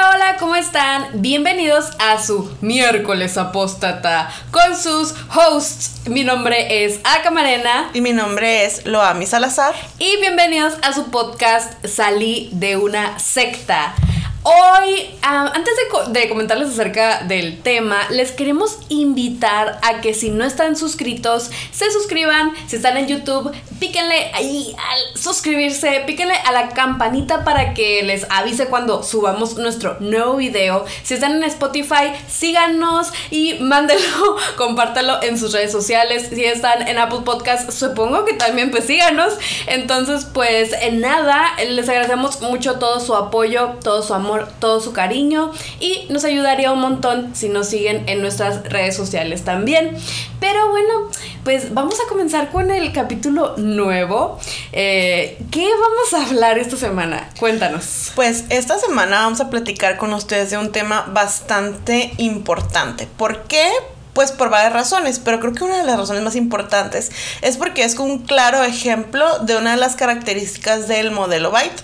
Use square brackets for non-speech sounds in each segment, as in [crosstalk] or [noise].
Hola, hola, ¿cómo están? Bienvenidos a su miércoles apóstata con sus hosts. Mi nombre es Acamarena. Y mi nombre es Loami Salazar. Y bienvenidos a su podcast Salí de una secta. Hoy, ah, antes de, comentarles acerca del tema, les queremos invitar a que si no están suscritos, se suscriban. Si están en YouTube, píquenle ahí al suscribirse, píquenle a la campanita para que les avise cuando subamos nuestro nuevo video. Si están en Spotify, síganos y mándenlo, [laughs] compártalo en sus redes sociales. Si están en Apple Podcast, supongo que también pues síganos. Entonces, pues en nada, les agradecemos mucho todo su apoyo, todo su amor todo su cariño y nos ayudaría un montón si nos siguen en nuestras redes sociales también. Pero bueno, pues vamos a comenzar con el capítulo nuevo. Eh, ¿Qué vamos a hablar esta semana? Cuéntanos. Pues esta semana vamos a platicar con ustedes de un tema bastante importante. ¿Por qué? Pues por varias razones, pero creo que una de las razones más importantes es porque es un claro ejemplo de una de las características del modelo Byte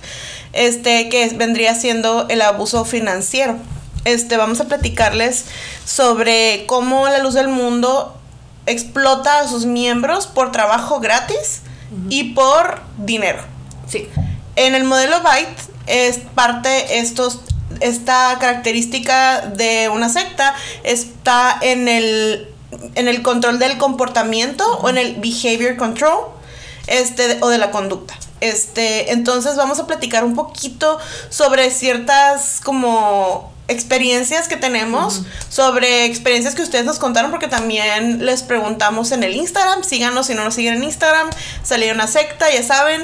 este, que vendría siendo el abuso financiero. Este, vamos a platicarles sobre cómo la luz del mundo explota a sus miembros por trabajo gratis y por dinero. Sí. En el modelo Byte es parte estos esta característica de una secta está en el en el control del comportamiento o en el behavior control este o de la conducta. Este, entonces vamos a platicar un poquito sobre ciertas como experiencias que tenemos, sobre experiencias que ustedes nos contaron, porque también les preguntamos en el Instagram, síganos si no nos siguen en Instagram, salió una secta, ya saben,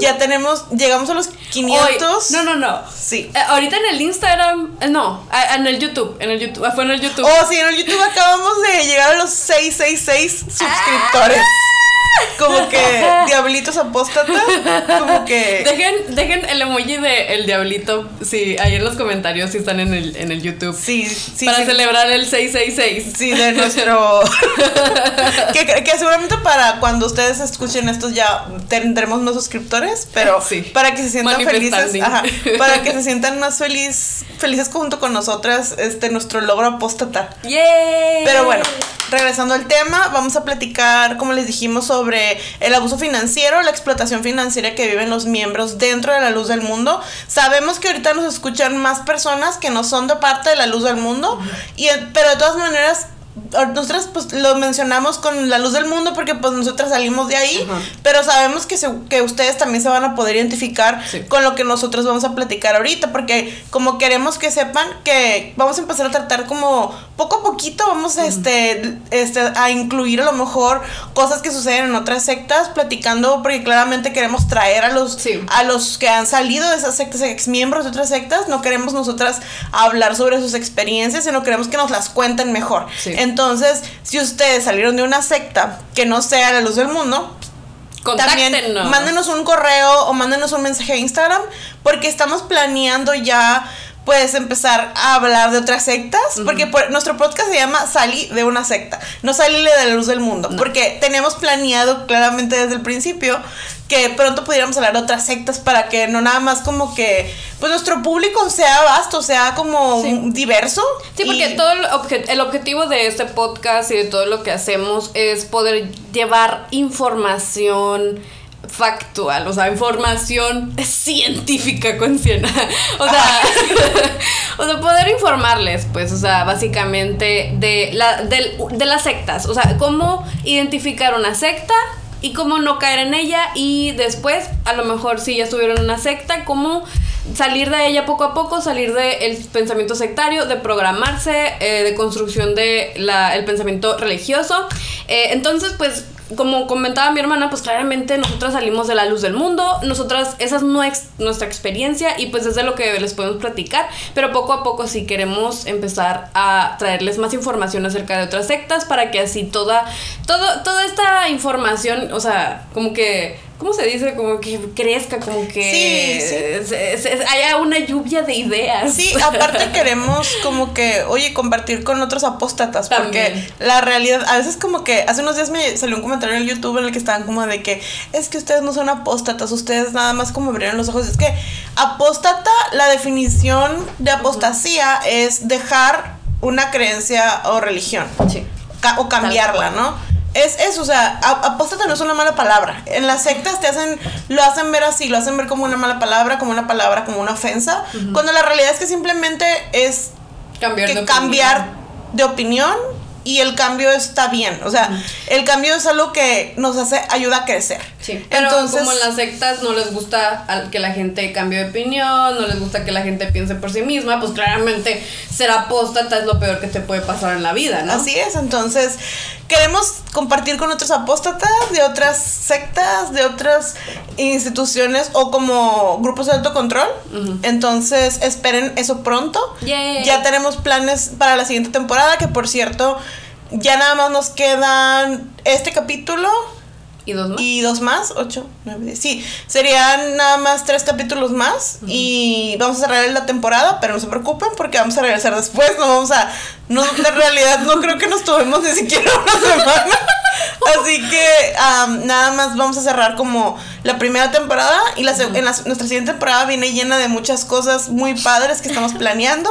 ya tenemos, llegamos a los 500. no, no, no. Sí. Eh, ahorita en el Instagram, eh, no, en el YouTube, en el YouTube, fue en el YouTube. Oh, sí, en el YouTube acabamos de llegar a los 666 suscriptores. Como que [laughs] diablitos apóstatas, como que... Dejen, dejen el emoji de el diablito, sí, ahí en los comentarios si están en el, en el YouTube. Sí, sí. Para celebrar el 666. Sí, de nuestro... [laughs] que, que, seguramente para cuando ustedes escuchen esto ya tendremos más suscriptores, pero sí. para que se sientan felices, [laughs] para que se sientan más feliz, felices junto con nosotras, este, nuestro logro apóstata. ¡Yay! Pero bueno, regresando al tema, vamos a platicar, como les dijimos, sobre el abuso financiero, la explotación financiera que viven los miembros dentro de la luz del mundo. Sabemos que ahorita nos escuchan más personas que no son de parte de la luz del mundo, y, pero de todas maneras nosotras pues lo mencionamos con la luz del mundo porque pues nosotras salimos de ahí, pero sabemos que, que ustedes también se van a poder identificar con lo que nosotros vamos a platicar ahorita, porque como queremos que sepan que vamos a empezar a tratar como poco a poquito vamos este, este, a incluir a lo mejor cosas que suceden en otras sectas, platicando porque claramente queremos traer a los, a los que han salido de esas sectas, ex miembros de otras sectas, no queremos nosotras hablar sobre sus experiencias, sino queremos que nos las cuenten mejor. Entonces, si ustedes salieron de una secta que no sea la luz del mundo, también mándenos un correo o mándenos un mensaje a Instagram porque estamos planeando ya puedes empezar a hablar de otras sectas, porque nuestro podcast se llama Salí de una secta, no salirle de la luz del mundo, porque tenemos planeado claramente desde el principio que pronto pudiéramos hablar de otras sectas para que no nada más como que pues nuestro público sea vasto, sea como diverso. Sí, porque todo el, el objetivo de este podcast y de todo lo que hacemos es poder llevar información factual, o sea, información científica [laughs] con cien. o sea, [laughs] o sea, poder informarles, pues, o sea, básicamente de, la, de, de las sectas, o sea, cómo identificar una secta y cómo no caer en ella y después, a lo mejor si ya estuvieron en una secta, cómo salir de ella poco a poco, salir del pensamiento sectario, de programarse, eh, de construcción de la, el pensamiento religioso. Eh, entonces, pues como comentaba mi hermana, pues claramente nosotras salimos de la luz del mundo, nosotras, esa es nuestra experiencia y pues es de lo que les podemos platicar, pero poco a poco sí queremos empezar a traerles más información acerca de otras sectas para que así toda, todo, toda esta información, o sea, como que ¿cómo se dice? Como que crezca, como que haya una lluvia de ideas. Sí, aparte queremos como que, oye, compartir con otros apóstatas, porque la realidad, a veces como que, hace unos días me salió un comentario en el YouTube en el que estaban como de que, es que ustedes no son apóstatas, ustedes nada más como abrieron los ojos, es que apóstata, la definición de apostasía es dejar una creencia o religión. Sí. o cambiarla, ¿no? Es eso, o sea, apóstata no es una mala palabra. En las sectas te hacen, lo hacen ver así, lo hacen ver como una mala palabra, como una palabra, como una ofensa, cuando la realidad es que simplemente es cambiar, de, cambiar de opinión y el cambio está bien. O sea, el cambio es algo que nos hace, ayuda a crecer. Sí, pero Entonces, como en las sectas no les gusta que la gente cambie de opinión, no les gusta que la gente piense por sí misma, pues claramente ser apóstata es lo peor que te puede pasar en la vida, ¿no? Así es, entonces queremos compartir con otros apóstatas de otras sectas, de otras instituciones o como grupos de autocontrol. Entonces esperen eso pronto. Ya tenemos planes para la siguiente temporada, que por cierto, ya nada más nos quedan este capítulo ¿Y dos más? Y dos más, ocho, nueve, diez. Sí, serían nada más tres capítulos más y vamos a cerrar la temporada, pero no se preocupen porque vamos a regresar después, no vamos a... No, en realidad no creo que nos tomemos ni siquiera una [laughs] semana. Así que nada más vamos a cerrar como la primera temporada y la, en nuestra siguiente temporada viene llena de muchas cosas muy padres que estamos planeando.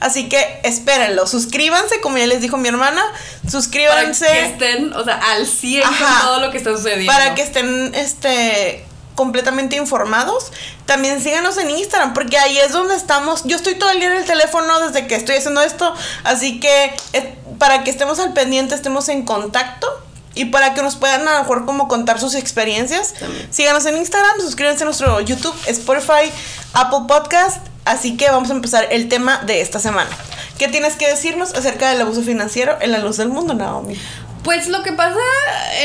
Así que espérenlo, suscríbanse, como ya les dijo mi hermana, suscríbanse. Para que estén, o sea, al 100 con todo lo que está sucediendo. Para que estén, este completamente informados. También síganos en Instagram, porque ahí es donde estamos. Yo estoy todo el día en el teléfono desde que estoy haciendo esto, así que eh, para que estemos al pendiente, estemos en contacto. Y para que nos puedan a lo mejor como contar sus experiencias, síganos en Instagram, suscríbanse a nuestro YouTube, Spotify, Apple Podcast. Así que vamos a empezar el tema de esta semana. ¿Qué tienes que decirnos acerca del abuso financiero en la luz del mundo, Naomi? Pues lo que pasa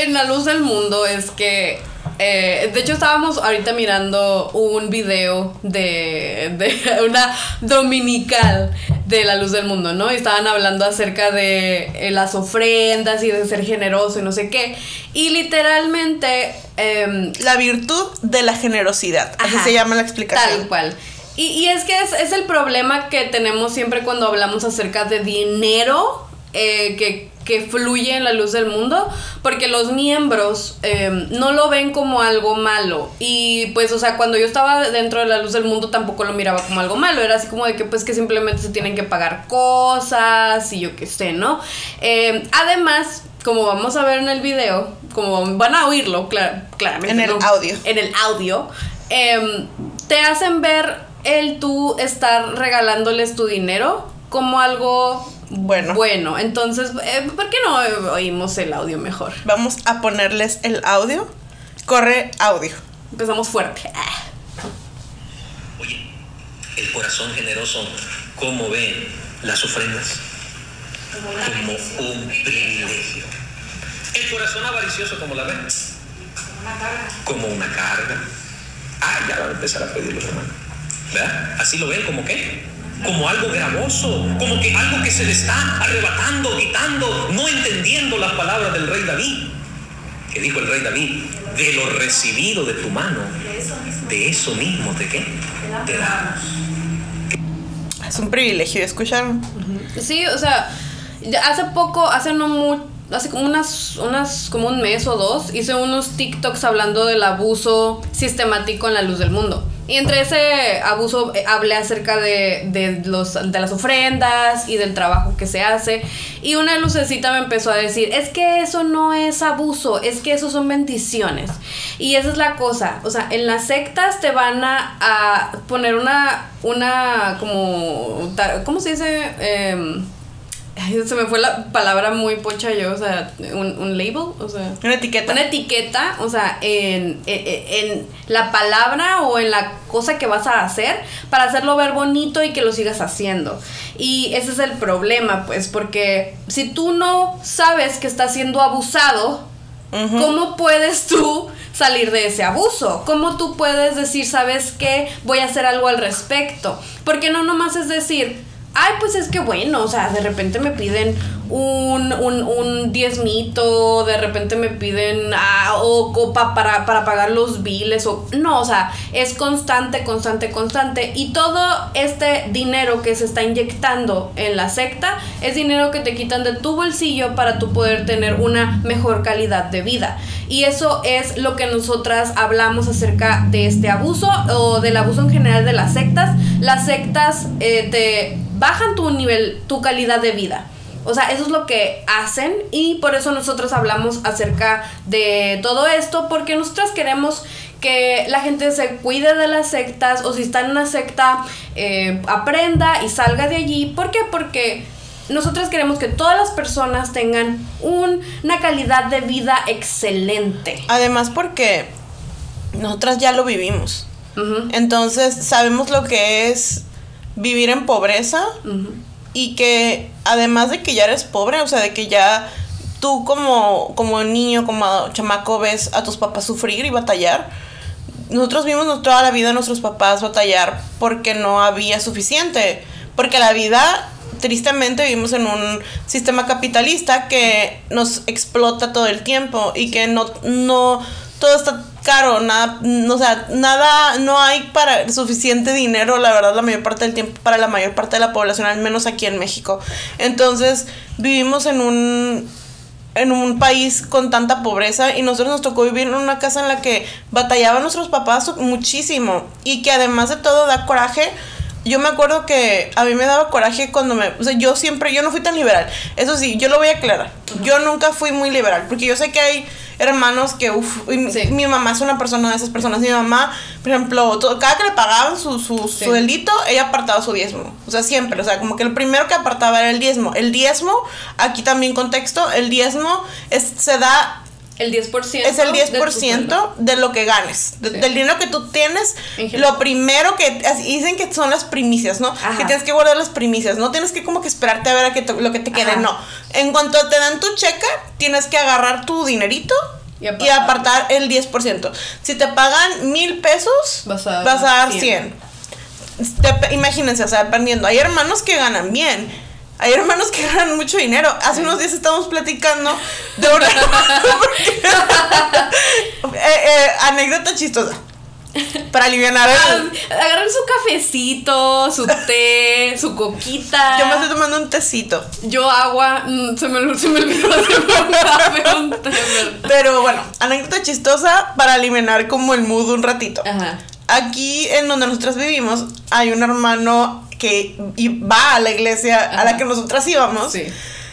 en la luz del mundo es que eh, de hecho, estábamos ahorita mirando un video de, de, [laughs] una dominical de la luz del mundo, ¿no? Y estaban hablando acerca de eh, las ofrendas y de ser generoso y no sé qué. Y literalmente... Em, la virtud de la generosidad. Así se llama la explicación. Tal cual. Y, y es que es, es el problema que tenemos siempre cuando hablamos acerca de dinero eh, que, que, fluye en la luz del mundo, porque los miembros em, no lo ven como algo malo. Y pues, o sea, cuando yo estaba dentro de la luz del mundo tampoco lo miraba como algo malo, era así como de que pues que simplemente se tienen que pagar cosas y yo qué sé, ¿no? Em, además, como vamos a ver en el video, como van a oírlo claramente. En el audio. En el audio, em, te hacen ver el tú estar regalándoles tu dinero como algo bueno. Bueno, entonces, eh, ¿por qué no oímos el audio mejor? Vamos a ponerles el audio. Corre audio. Empezamos fuerte. Oye, el corazón generoso, ¿cómo ve las ofrendas? Como un privilegio. El corazón avaricioso, ¿cómo la ven? Como una carga. Ah, ya van a empezar a pedir los hermanos. ¿Verdad? Así lo ven como qué? Como algo gravoso, como que algo que se le está arrebatando, quitando, no entendiendo las palabras del rey David. Que dijo el rey David, de lo recibido de tu mano, de eso mismo, ¿de qué? Te damos. Es un privilegio, ¿escucharon? Sí, o sea, hace poco, hace no mucho hace como unas, unas, como un mes o dos, hice unos TikToks hablando del abuso sistemático en la luz del mundo. Y entre ese abuso eh, hablé acerca de, de, los, de las ofrendas y del trabajo que se hace. Y una lucecita me empezó a decir, es que eso no es abuso, es que eso son bendiciones. Y esa es la cosa. O sea, en las sectas te van a, a poner una, una como, ¿cómo se dice? Eh, se me fue la palabra muy pocha yo, o sea, un, un label, o sea. Una etiqueta. Una etiqueta, o sea, en, en, la palabra o en la cosa que vas a hacer para hacerlo ver bonito y que lo sigas haciendo. Y ese es el problema, pues, porque si tú no sabes que estás siendo abusado, ¿cómo puedes tú salir de ese abuso? ¿Cómo tú puedes decir, sabes qué, voy a hacer algo al respecto? Porque no nomás es decir, ay, pues es que bueno, o sea, de repente me piden un, un, un diezmito, de repente me piden ah, o copa para, para pagar los biles o no, o sea, es constante, constante, constante y todo este dinero que se está inyectando en la secta es dinero que te quitan de tu bolsillo para tú poder tener una mejor calidad de vida. Y eso es lo que nosotras hablamos acerca de este abuso o del abuso en general de las sectas. Las sectas eh, te bajan tu nivel, tu calidad de vida. O sea, eso es lo que hacen y por eso nosotros hablamos acerca de todo esto, porque nosotras queremos que la gente se cuide de las sectas o si está en una secta, eh, aprenda y salga de allí. ¿Por qué? Porque nosotros queremos que todas las personas tengan una calidad de vida excelente. Además porque nosotras ya lo vivimos. Entonces sabemos lo que es vivir en pobreza y que además de que ya eres pobre, o sea, de que ya tú como, como niño, como chamaco ves a tus papás sufrir y batallar. Nosotros vimos toda la vida a nuestros papás batallar porque no había suficiente. Porque la vida, tristemente, vivimos en un sistema capitalista que nos explota todo el tiempo y que no, no todo está caro, nada, o sea, nada, no hay para suficiente dinero, la verdad, la mayor parte del tiempo para la mayor parte de la población, al menos aquí en México. Entonces, vivimos en un en un país con tanta pobreza y nosotros nos tocó vivir en una casa en la que batallaban nuestros papás muchísimo y que además de todo da coraje yo me acuerdo que a mí me daba coraje cuando me... O sea, yo siempre, yo no fui tan liberal. Eso sí, yo lo voy a aclarar. Yo nunca fui muy liberal, porque yo sé que hay hermanos que, uff, mi mamá es una persona de esas personas. Mi mamá, por ejemplo, cada que le pagaban su, su, su, delito, ella apartaba su diezmo. O sea, siempre. O sea, como que el primero que apartaba era el diezmo. El diezmo, aquí también contexto, el diezmo es, se da el 10%. Es el 10% de, lo que ganes. Del dinero que tú tienes. Lo primero que. Dicen que son las primicias, ¿no? Que tienes que guardar las primicias. No tienes que como que esperarte a ver a que lo que te quede. No. En cuanto te dan tu cheque, tienes que agarrar tu dinerito. Y apartar, el 10%. Si te pagan mil pesos, vas a, dar 100. imagínense, o sea, dependiendo. Hay hermanos que ganan bien hay hermanos que ganan mucho dinero. Hace unos días estábamos platicando de una [laughs] eh, eh, anécdota chistosa. Para aliviar el... Ah, agarran su cafecito, su té, su coquita. Yo me estoy tomando un tecito. Yo agua. Mm, se, me, se me olvidó hacer un café, un té. Pero bueno, anécdota chistosa para aliviar como el mood un ratito. Ajá. Aquí en donde nosotros vivimos hay un hermano que va a la iglesia a la que nosotras íbamos. Sí.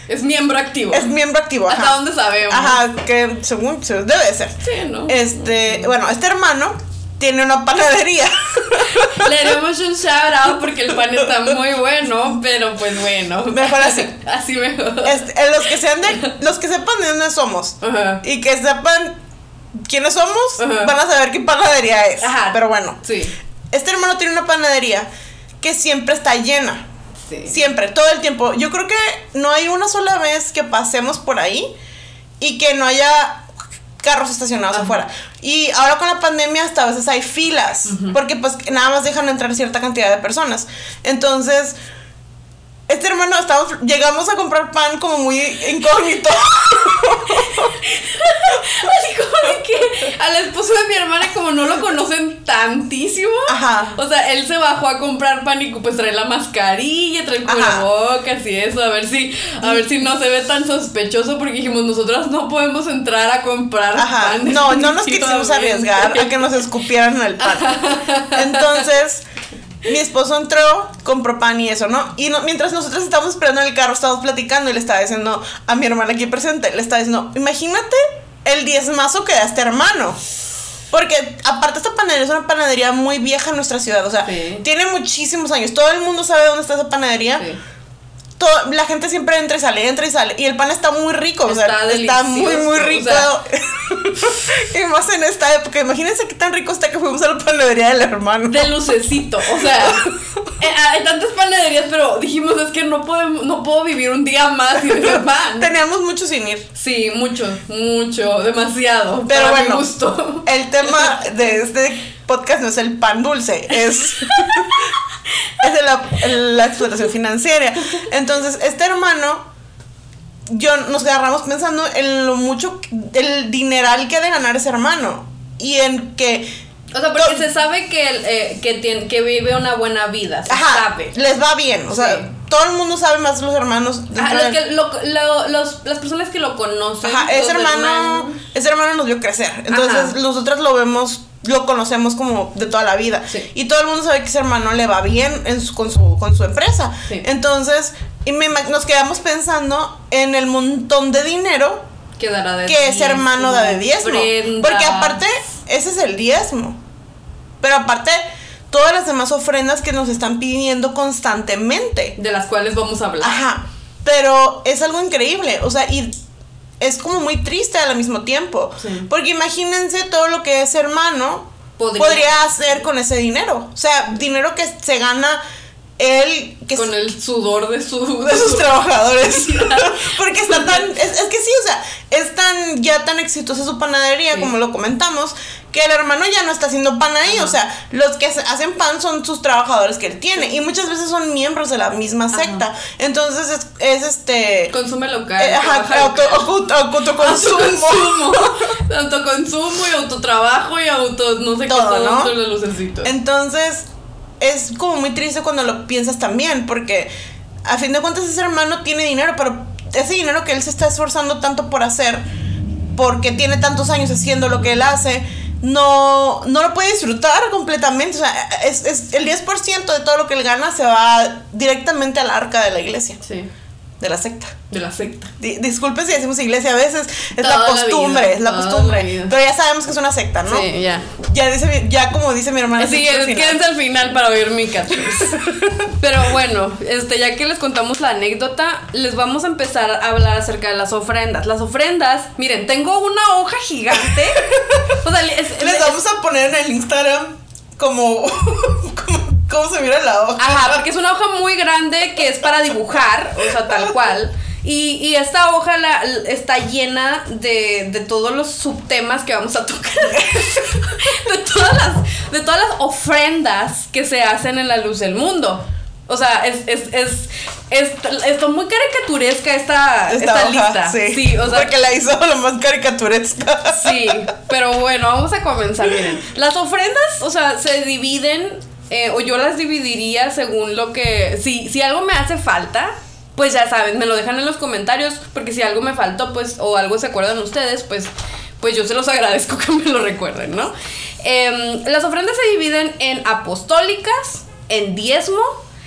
Es miembro activo. Es miembro activo. ¿Hasta dónde sabemos? Ajá, que según debe ser. Sí, ¿no? Este, bueno, este hermano tiene una panadería. [laughs] Le damos un shout out porque el pan está muy bueno, pero pues bueno. Mejor así. [laughs] así mejor. Este, eh, los que sean de, los que sepan de dónde somos Ajá. y que sepan quiénes somos, van a saber qué panadería es. Ajá. Pero bueno. Sí. Este hermano tiene una panadería que siempre está llena. Siempre, todo el tiempo. Yo creo que no hay una sola vez que pasemos por ahí y que no haya carros estacionados afuera. Y ahora con la pandemia hasta a veces hay filas, porque pues nada más dejan entrar cierta cantidad de personas. Entonces, este hermano, estamos, llegamos a comprar pan como muy incógnito. Así como de que al esposo de mi hermana, como no lo conocen tantísimo. Ajá. O sea, él se bajó a comprar pan y pues trae la mascarilla, trae el cubrebocas y eso, a ver si, a ver si no se ve tan sospechoso, porque dijimos, nosotras no podemos entrar a comprar Ajá. pan. No, no nos quisimos arriesgar a que nos escupieran el pan. [laughs] Entonces mi esposo entró, compró pan y eso, ¿no? Y mientras nosotros estábamos esperando en el carro, estábamos platicando y le estaba diciendo a mi hermana aquí presente, le estaba diciendo, imagínate el diezmazo que da este hermano. Porque aparte esta panadería es una panadería muy vieja en nuestra ciudad, o sea, tiene muchísimos años. Todo el mundo sabe dónde está esa panadería la gente siempre entra y sale, entra y sale. Y el pan está muy rico, está o sea, está muy, muy rico. [laughs] y más en esta época. Imagínense qué tan rico está que fuimos a la panadería del hermano. De lucecito, o sea, [laughs] eh, hay tantas panaderías, pero dijimos es que no podemos, no puedo vivir un día más sin ese [laughs] pan. Teníamos mucho sin ir. Sí, mucho, mucho, demasiado. Pero bueno, el tema de este podcast no es el pan dulce, es [laughs] es la, la explotación financiera. Entonces, este hermano yo nos agarramos pensando en lo mucho, el dineral que ha de ganar ese hermano. Y en que O sea, porque se sabe que, el, eh, que, tiene, que vive una buena vida. Se Ajá, sabe. les va bien. O sea, Sí. todo el mundo sabe más los hermanos. Ajá, los que lo- lo- los- las personas que lo conocen. Ajá, ese hermano, ese hermano nos vio crecer. Entonces, Ajá. nosotros lo vemos, lo conocemos como de toda la vida. Sí. Y todo el mundo sabe que ese hermano le va bien en su- con, su, con su empresa. Sí. Entonces, y me nos quedamos pensando en el montón de dinero que dará de que ese hermano da de diezmo. Porque aparte, ese es el diezmo. Pero aparte, todas las demás ofrendas que nos están pidiendo constantemente. De las cuales vamos a hablar. Ajá. Pero es algo increíble. O sea, y es como muy triste al mismo tiempo. Sí. Porque imagínense todo lo que ese hermano Podría. podría, hacer con ese dinero. O sea, dinero que se gana él, que Con el sudor de su. [laughs] de sus [laughs] trabajadores. [laughs] Porque está tan. Es, es que sí, o sea, es tan ya tan exitosa su panadería, Sí. como lo comentamos, que el hermano ya no está haciendo pan ahí. Ajá. O sea, los que hacen pan son sus trabajadores que él tiene. Y muchas veces son miembros de la misma Ajá. secta. Entonces es, es este. Consume local. eh, ajá, auto, autoconsumo. Autoconsumo. [laughs] Autoconsumo y autotrabajo y auto. No sé Todo, qué todo ¿no? lucecitos. Entonces, es como muy triste cuando lo piensas también, porque a fin de cuentas ese hermano tiene dinero, pero ese dinero que él se está esforzando tanto por hacer, porque tiene tantos años haciendo lo que él hace, no, no lo puede disfrutar completamente. O sea, es, es el 10% de todo lo que él gana se va directamente al arca de la iglesia, Sí. De la secta. De la secta. Di- disculpen si decimos iglesia, a veces es Toda la la costumbre, vida, es la la costumbre. Pero ya sabemos que es una secta, ¿no? Sí, ya. Ya, dice, ya como dice mi hermana. Sí, quédense al final para oír mi. [laughs] Pero bueno, este, ya que les contamos la anécdota, les vamos a empezar a hablar acerca de las ofrendas. Las ofrendas, miren, tengo una hoja gigante. [laughs] O sea, es- Les es- vamos a poner en el Instagram como, [laughs] como cómo se mira la hoja. Ajá, porque es una hoja muy grande que es para dibujar, o sea, tal cual. Y, y esta hoja la- está llena de, de todos los subtemas que vamos a tocar. [laughs] De todas, las, de todas las ofrendas que se hacen en la luz del mundo. O sea, es, es, es, es, muy caricaturesca esta, esta, lista. Sí, o sea, porque la hizo [laughs] lo más caricaturesca. Sí, pero bueno, vamos a comenzar. Miren, las ofrendas, o sea, se dividen, eh, o yo las dividiría según lo que. Si, si algo me hace falta, pues ya saben, me lo dejan en los comentarios, porque si algo me faltó, pues, o algo se acuerdan ustedes, pues, pues yo se los [laughs] agradezco que me lo recuerden, ¿no? Em, las ofrendas se dividen en apostólicas, en diezmo,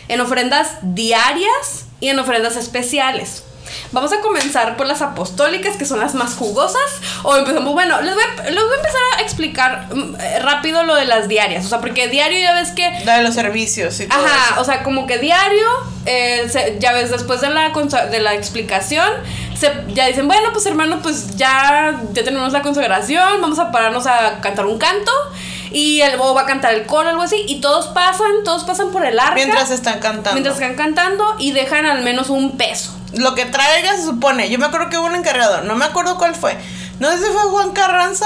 en ofrendas diarias y en ofrendas especiales. Vamos a comenzar por las apostólicas, que son las más jugosas. O empezamos, bueno, les voy a, les voy a empezar a explicar mm, eh, rápido lo de las diarias. O sea, porque diario ya ves que La de los servicios y todo Ajá, eso. o sea, como que diario, eh, se- ya ves, después de la, de la explicación, se, ya dicen, bueno, pues hermano, pues ya, ya tenemos la consagración, vamos a pararnos a cantar un canto, y el o va a cantar el coro, algo así, y todos pasan, todos pasan por el arca. Mientras están cantando. mientras están cantando y dejan al menos un peso. Lo que traiga se supone. Yo me acuerdo que hubo un encargado. No me acuerdo cuál fue. No sé si fue Juan Carranza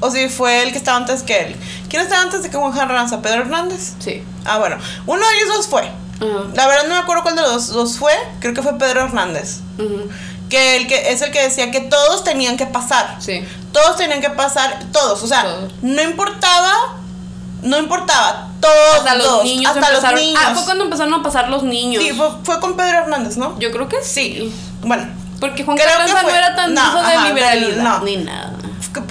o si fue el que estaba antes que él. ¿Quién estaba antes de que Juan Carranza? ¿Pedro Hernández? Sí. Ah, bueno. Uno de ellos dos fue. La verdad no me acuerdo cuál de los dos fue. Creo que fue Pedro Hernández. Que, el que es el que decía que todos tenían que pasar. Sí. Todos tenían que pasar, todos. O sea, Todos. no importaba, no importaba. Todos. Hasta los niños Hasta los empezaron. niños. Ah, fue cuando empezaron a pasar los niños. Sí, fue, fue con Pedro Hernández, ¿no? Yo creo que sí. Bueno, Porque Juan Creo Carranza no era tan no, hijo de ajá, del- liberalidad no. ni nada.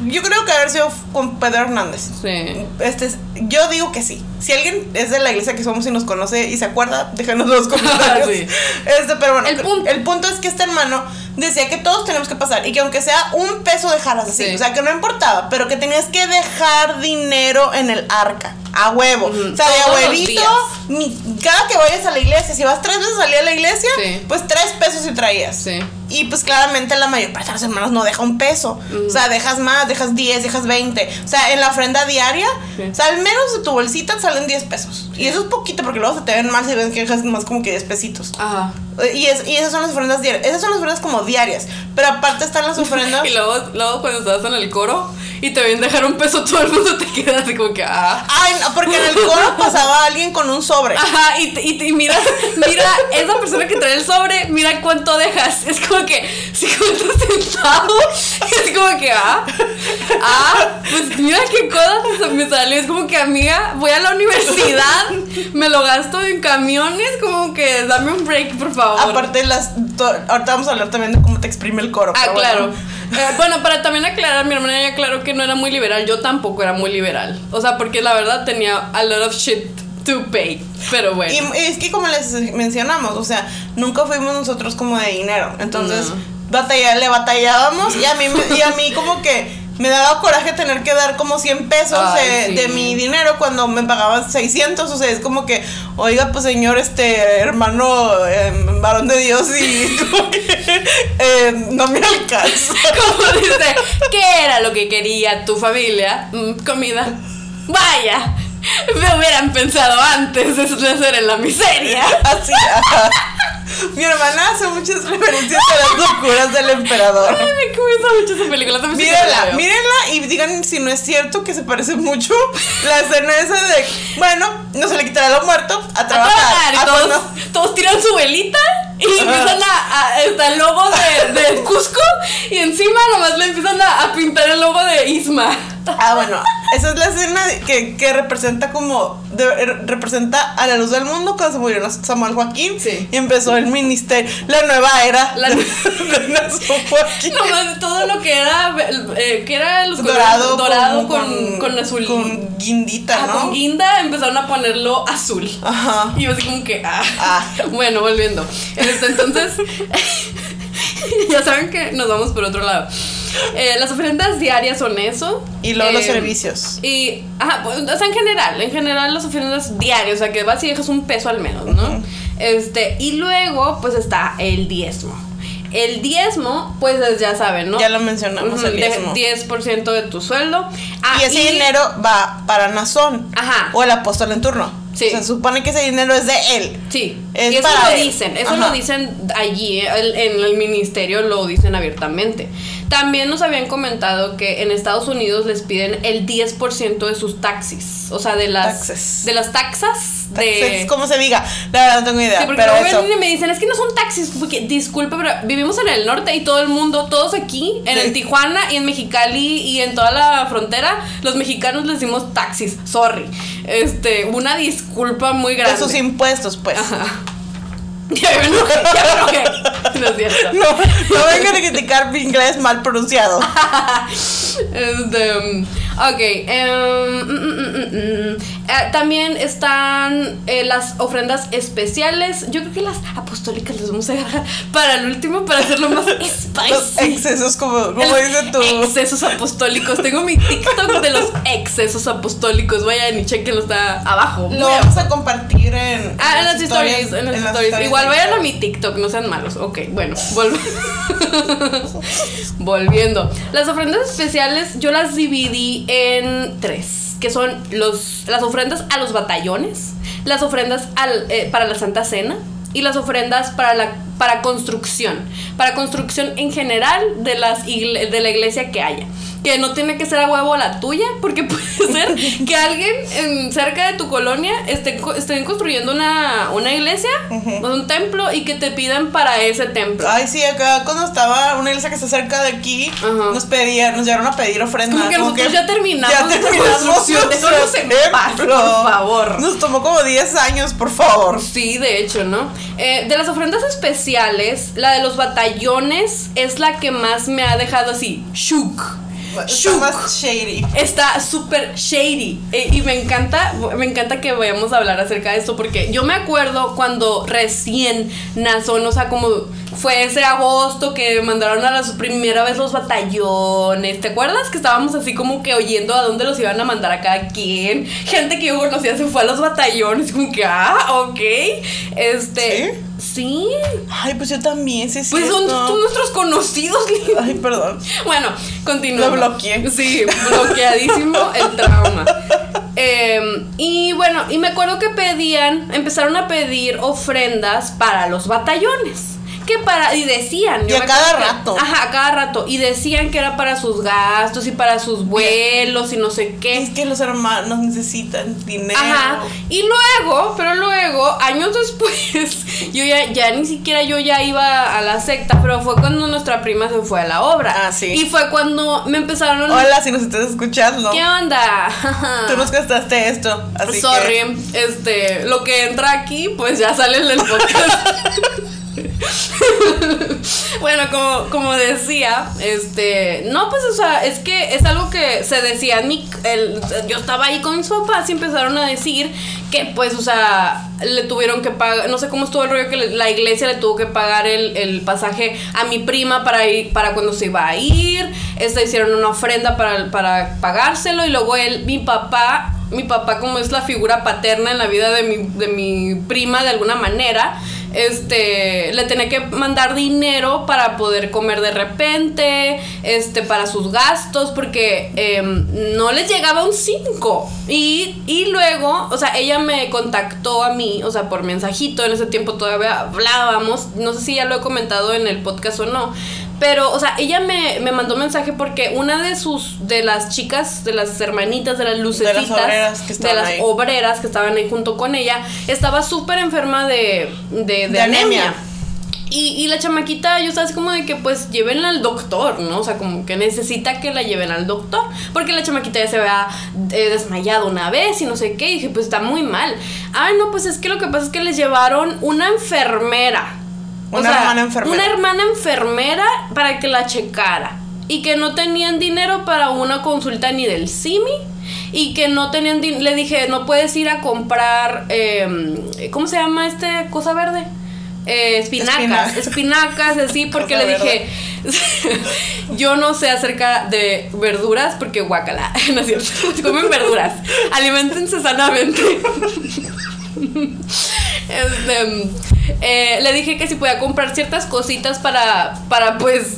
Yo creo que haber sido con Pedro Hernández. Sí. Este, es- yo digo que sí. Si alguien es de la iglesia que somos y nos conoce y se acuerda, déjanos los [laughs] comentarios. Sí. Este, pero bueno, El punto. el punto es que este hermano decía que todos tenemos que pasar y que aunque sea un peso dejaras así, Sí. o sea, que no importaba, pero que tenías que dejar dinero en el arca, a huevo. Ujú, O sea, de abuelito, mi- cada que vayas a la iglesia, si vas tres veces a salir a la iglesia, Sí. pues tres pesos y traías. Sí. Y pues claramente la mayor parte de los hermanos no deja un peso. O sea, dejas más, dejas 10, dejas 20. O sea, en la ofrenda diaria, Sí. o sea, al menos de tu bolsita salen 10 pesos. Y eso es poquito porque luego se te ven mal si ven que dejas más como que 10 pesitos. Ajá. Y, es, y esas son las ofrendas diarias. Esas son las ofrendas como diarias. Pero aparte están las [laughs] ofrendas. Y luego, luego cuando estabas en el coro y te ven dejar un peso, todo el mundo te queda así como que, ah. Ay, no, porque en el coro pasaba alguien con un sobre. Ajá, y, y, y miras, mira, esa persona que trae el sobre, mira cuánto dejas. Es como que 50 centavos. Es como que, ah, ah, pues mira qué cosas me salió. Es como que, amiga, voy a la universidad, me lo gasto en camiones, como que dame un break, por favor. Aparte, las. ahorita vamos a hablar también de cómo te exprime el coro. Ah, claro. bueno. Eh, bueno, para también aclarar, mi hermana ya aclaró que no era muy liberal. Yo tampoco era muy liberal. O sea, porque la verdad tenía a lot of shit to pay. Pero bueno. Y es que como les mencionamos, o sea, nunca fuimos nosotros como de dinero. Entonces, No. batalla- le batallábamos y a mí y a mí como que me daba coraje tener que dar como 100 pesos Ay, de, sí. de mi dinero cuando me pagaban 600, o sea, es como que, oiga, pues señor, este hermano eh, varón de Dios y [laughs] como que eh, no me alcanza. [laughs] Como dice, ¿qué era lo que quería tu familia? Mm, comida. Vaya, [laughs] me hubieran pensado antes de hacer en la miseria. [laughs] Así, ajá. Mi hermana hace muchas referencias a las locuras del emperador. Ay, me gusta mucho esa película. también Mírenla, mírenla y digan si no es cierto que se parece mucho la escena esa de, bueno, no se le quitará lo muerto a A trabajar. trabajar, y Ah, todos, pues no. todos tiran su velita y empiezan a, a- está el logo de, de Cusco y encima nomás le empiezan a, a pintar el logo de Isma. Ah, bueno, esa es la escena que, que representa como, de- representa a la luz del mundo cuando se murió Samuel Joaquín Sí. y empezó el ministerio, la nueva era La- de, [laughs] Joaquín. Nomás todo lo que era, eh, que era los colores Dorado, dorado con, con, con, azul. Con guindita, Ah, ¿no? con guinda empezaron a ponerlo azul. Ajá. Y yo así como que, ah. Ah. [laughs] Bueno, volviendo. Este, entonces, [laughs] ya saben que nos vamos por otro lado. Eh, las ofrendas diarias son eso. Y luego los Eh, servicios. Y, ajá, pues, o sea, en general, en general las ofrendas diarias, o sea, que vas y dejas un peso al menos, ¿no? Este, y luego, pues está el diezmo. El diezmo, pues es- ya saben, ¿no? Ya lo mencionamos, el de- diezmo. 10% de tu sueldo. Ah, y ese dinero va para Nazón. Ajá. O el apóstol en turno. Sí. Se supone que ese dinero es de él. Sí, Es y eso para lo él. dicen, eso Ajá. lo dicen allí, en el ministerio lo dicen abiertamente. También nos habían comentado que en Estados Unidos les piden el 10% de sus taxis, o sea, de las Taxes. de las taxas de como se diga. La verdad no tengo idea. Sí, porque pero luego eso. me dicen, es que no son taxis, porque disculpe, pero vivimos en el norte y todo el mundo, todos aquí, en el. Tijuana y en Mexicali y en toda la frontera, los mexicanos les decimos taxis, sorry. Este, una disculpa muy De grande. sus impuestos, pues. [laughs] Ya me enojé, ya me enojé. No es cierto. No, no vengan a criticar mi inglés mal pronunciado. [laughs] Este, ok. mm, mm, mm. Eh, también están eh, las ofrendas especiales. Yo creo que las apostólicas las vamos a dejar para el último para hacerlo más [laughs] Los spicy. excesos, como, como dice tú. Excesos apostólicos. Tengo mi TikTok de los excesos apostólicos. Vayan y chequenlo, está abajo. Lo abajo. vamos a compartir en. Ah, en las stories, en las stories. Igual vayan a mi TikTok, no sean malos. Ok, bueno, volv- [laughs] volviendo. Las ofrendas especiales yo las dividí en tres, que son los, las ofrendas a los batallones, las ofrendas al, eh, para la Santa Cena y las ofrendas para la para construcción, para construcción en general de las de la iglesia que haya. Que no tiene que ser a huevo la tuya, porque [laughs] puede ser que alguien en, cerca de tu colonia esté, estén construyendo una, una iglesia o un templo y que te pidan para ese templo. Ay, sí, acá cuando estaba una iglesia que está cerca de aquí, nos pedían, nos llegaron a pedir ofrenda. Como que nosotros ya terminamos ya [laughs] terminamos en paz, por favor. Nos tomó como 10 años, por favor. Sí, de hecho, ¿no? Eh, de las ofrendas especiales, la de los batallones es la que más me ha dejado así, shook. Está más shady. Está súper shady. Eh, y me encanta, me encanta que vayamos a hablar acerca de esto. Porque yo me acuerdo cuando recién nació, o sea, como fue ese agosto que mandaron a la primera vez los batallones. ¿Te acuerdas? Que estábamos así como que oyendo a dónde los iban a mandar a cada quien. Gente que yo conocía se fue a los batallones. Como que, ah, ok. Este. Sí. Ay, pues yo también, sí, sí. Pues son, son nuestros conocidos. Ay, perdón. Bueno, continuamos. Lo bloqueé. Sí, bloqueadísimo [laughs] el trauma. Eh, y bueno, y me acuerdo que pedían, empezaron a pedir ofrendas para los batallones. Que para, y decían. Y a cada que- rato. ajá, a cada rato. Y decían que era para sus gastos y para sus vuelos y no sé qué. Es que los hermanos necesitan dinero. Ajá. Y luego, pero luego, años después, [laughs] yo ya, ya ni siquiera yo ya iba a la secta, pero fue cuando nuestra prima se fue a la obra. Ah, sí. Y fue cuando me empezaron Hola, si nos estás escuchando. ¿Qué onda? Tú nos [laughs] gastaste esto. Así Sorry, que. este, lo que entra aquí, pues ya sale en el [laughs] podcast. [laughs] bueno, como, como decía, este, no, pues, o sea, es que es algo que se decía en mi, el- yo estaba ahí con mis papás y empezaron a decir que, pues, o sea, le tuvieron que pagar, no sé cómo estuvo el rollo que la iglesia le tuvo que pagar el, el pasaje a mi prima para ir, para cuando se iba a ir, este, hicieron una ofrenda para, para pagárselo y luego él, mi papá, mi papá como es la figura paterna en la vida de mi, de mi prima de alguna manera, este, le tenía que mandar dinero para poder comer de repente, este, para sus gastos, porque em, no les llegaba un 5. Y, y luego, o sea, ella me contactó a mí, o sea, por mensajito, en ese tiempo todavía hablábamos, no sé si ya lo he comentado en el podcast o no, pero, o sea, ella me, me mandó mensaje porque una de sus, de las chicas, de las hermanitas, de las lucecitas, obreras que de estaban las ahí. obreras que estaban ahí junto con ella, estaba súper enferma de, de, de De anemia. anemia. Y, y la chamaquita, yo estaba así como de que pues llévenla al doctor, ¿no? O sea, como que necesita que la lleven al doctor. Porque la chamaquita ya se había eh, desmayado una vez y no sé qué. Y dije, pues está muy mal. Ah, no, pues es que lo que pasa es que les llevaron una enfermera. O Una sea, hermana enfermera. Una hermana enfermera para que la checara. Y que no tenían dinero para una consulta ni del CIMI. Y que no tenían din- Le dije, no puedes ir a comprar. eh, ¿Cómo se llama este cosa verde? Eh, espinacas, Espinaca. espinacas, así, porque le dije, [laughs] yo no sé acerca de verduras, porque guacala, [laughs] no es cierto, comen verduras, alimentense sanamente. [laughs] Este, eh, le dije que si podía comprar ciertas cositas para, para pues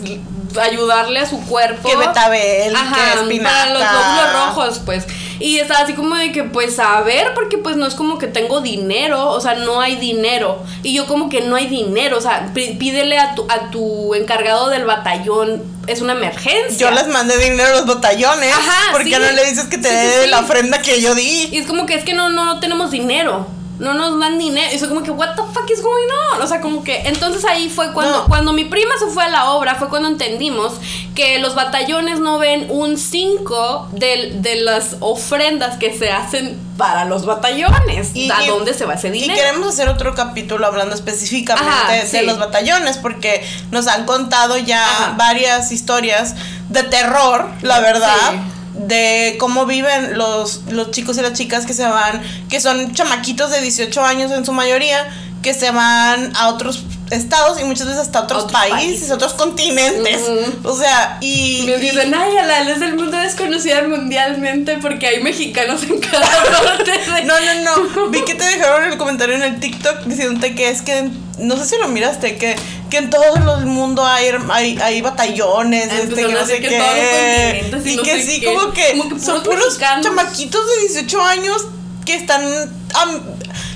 ayudarle a su cuerpo. Que betabel, Ajá, que para los glóbulos rojos, pues. Y estaba así como de que, pues, a ver, porque pues no es como que tengo dinero, o sea, no hay dinero. Y yo como que no hay dinero, o sea, pí- pídele a tu, a tu encargado del batallón, es una emergencia. Yo les mandé dinero a los batallones. Ajá, ¿Por qué sí. no le dices que te Sí, dé sí. la ofrenda que yo di? Y es como que es que no, no, no tenemos dinero. No nos dan dinero. Y soy como que, what the fuck is going on? O sea, como que. Entonces ahí fue cuando, No. cuando mi prima se fue a la obra, fue cuando entendimos que los batallones no ven un 5 de, de las ofrendas que se hacen para los batallones. Y- ¿A y- dónde se va ese Y dinero? queremos hacer otro capítulo hablando específicamente Ajá, de sí. los batallones, porque nos han contado ya Ajá. varias historias de terror, la verdad. Sí. De cómo viven los, los chicos y las chicas que se van, que son chamaquitos de 18 años en su mayoría, que se van a otros estados y muchas veces hasta otros, Otros países, países. otros continentes. O sea, y. Me dicen, ay, Ala, es del mundo desconocida mundialmente porque hay mexicanos en cada [laughs] parte de... No, no, no. [laughs] Vi que te dejaron el comentario en el TikTok diciéndote que es que, no sé si lo miraste, que, que en todo el mundo hay, hay, hay batallones, Ah, este, que empezaron no sé que qué. todos los continentes y Y no que sí, qué. como que, Como que son puros mexicanos. chamaquitos de 18 años que están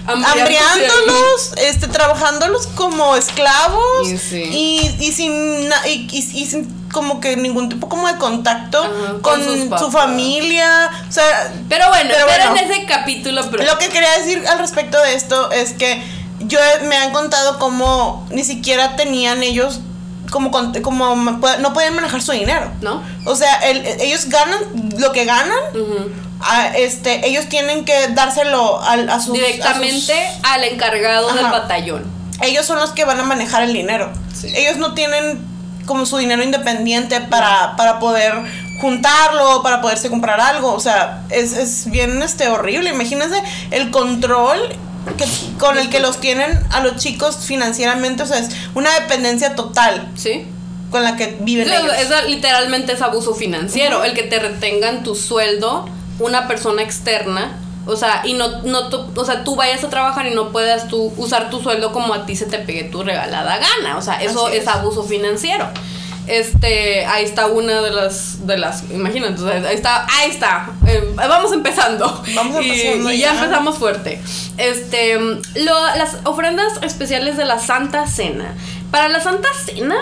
hambriándolos, [laughs] este, trabajándolos como esclavos Y sí. y, y sin, y, sin como que ningún tipo como de contacto Ajá, con su familia, o sea, Pero bueno, Pero bueno. ese capítulo. Pero... lo que quería decir al respecto de esto es que yo me han contado cómo ni siquiera tenían ellos como con- como no pueden manejar su dinero. ¿No? O sea, el- ellos ganan lo que ganan. A- este, ellos tienen que dárselo al- a, sus Directamente a sus- al encargado del batallón. ellos son los que van a manejar el dinero. Sí. Ellos no tienen como su dinero independiente para, para poder juntarlo, para poderse comprar algo. O sea, es, es bien este, horrible. Imagínense el control que, con el que los tienen a los chicos financieramente. O sea, es una dependencia total ¿Sí? con la que viven Sí, ellos. eso literalmente es abuso financiero, el que te retengan tu sueldo una persona externa, o sea, y no, no tú- o sea, tú vayas a trabajar y no puedas tú usar tu sueldo como a ti se te pegue tu regalada gana, o sea, eso es. es. abuso financiero. Este, ahí está una de las, de las, imagínate, ahí está, ahí está, eh, vamos empezando. Vamos Y- empezando y, ya ya. empezamos fuerte. Este, lo- las ofrendas especiales de la Santa Cena. Para la Santa Cena,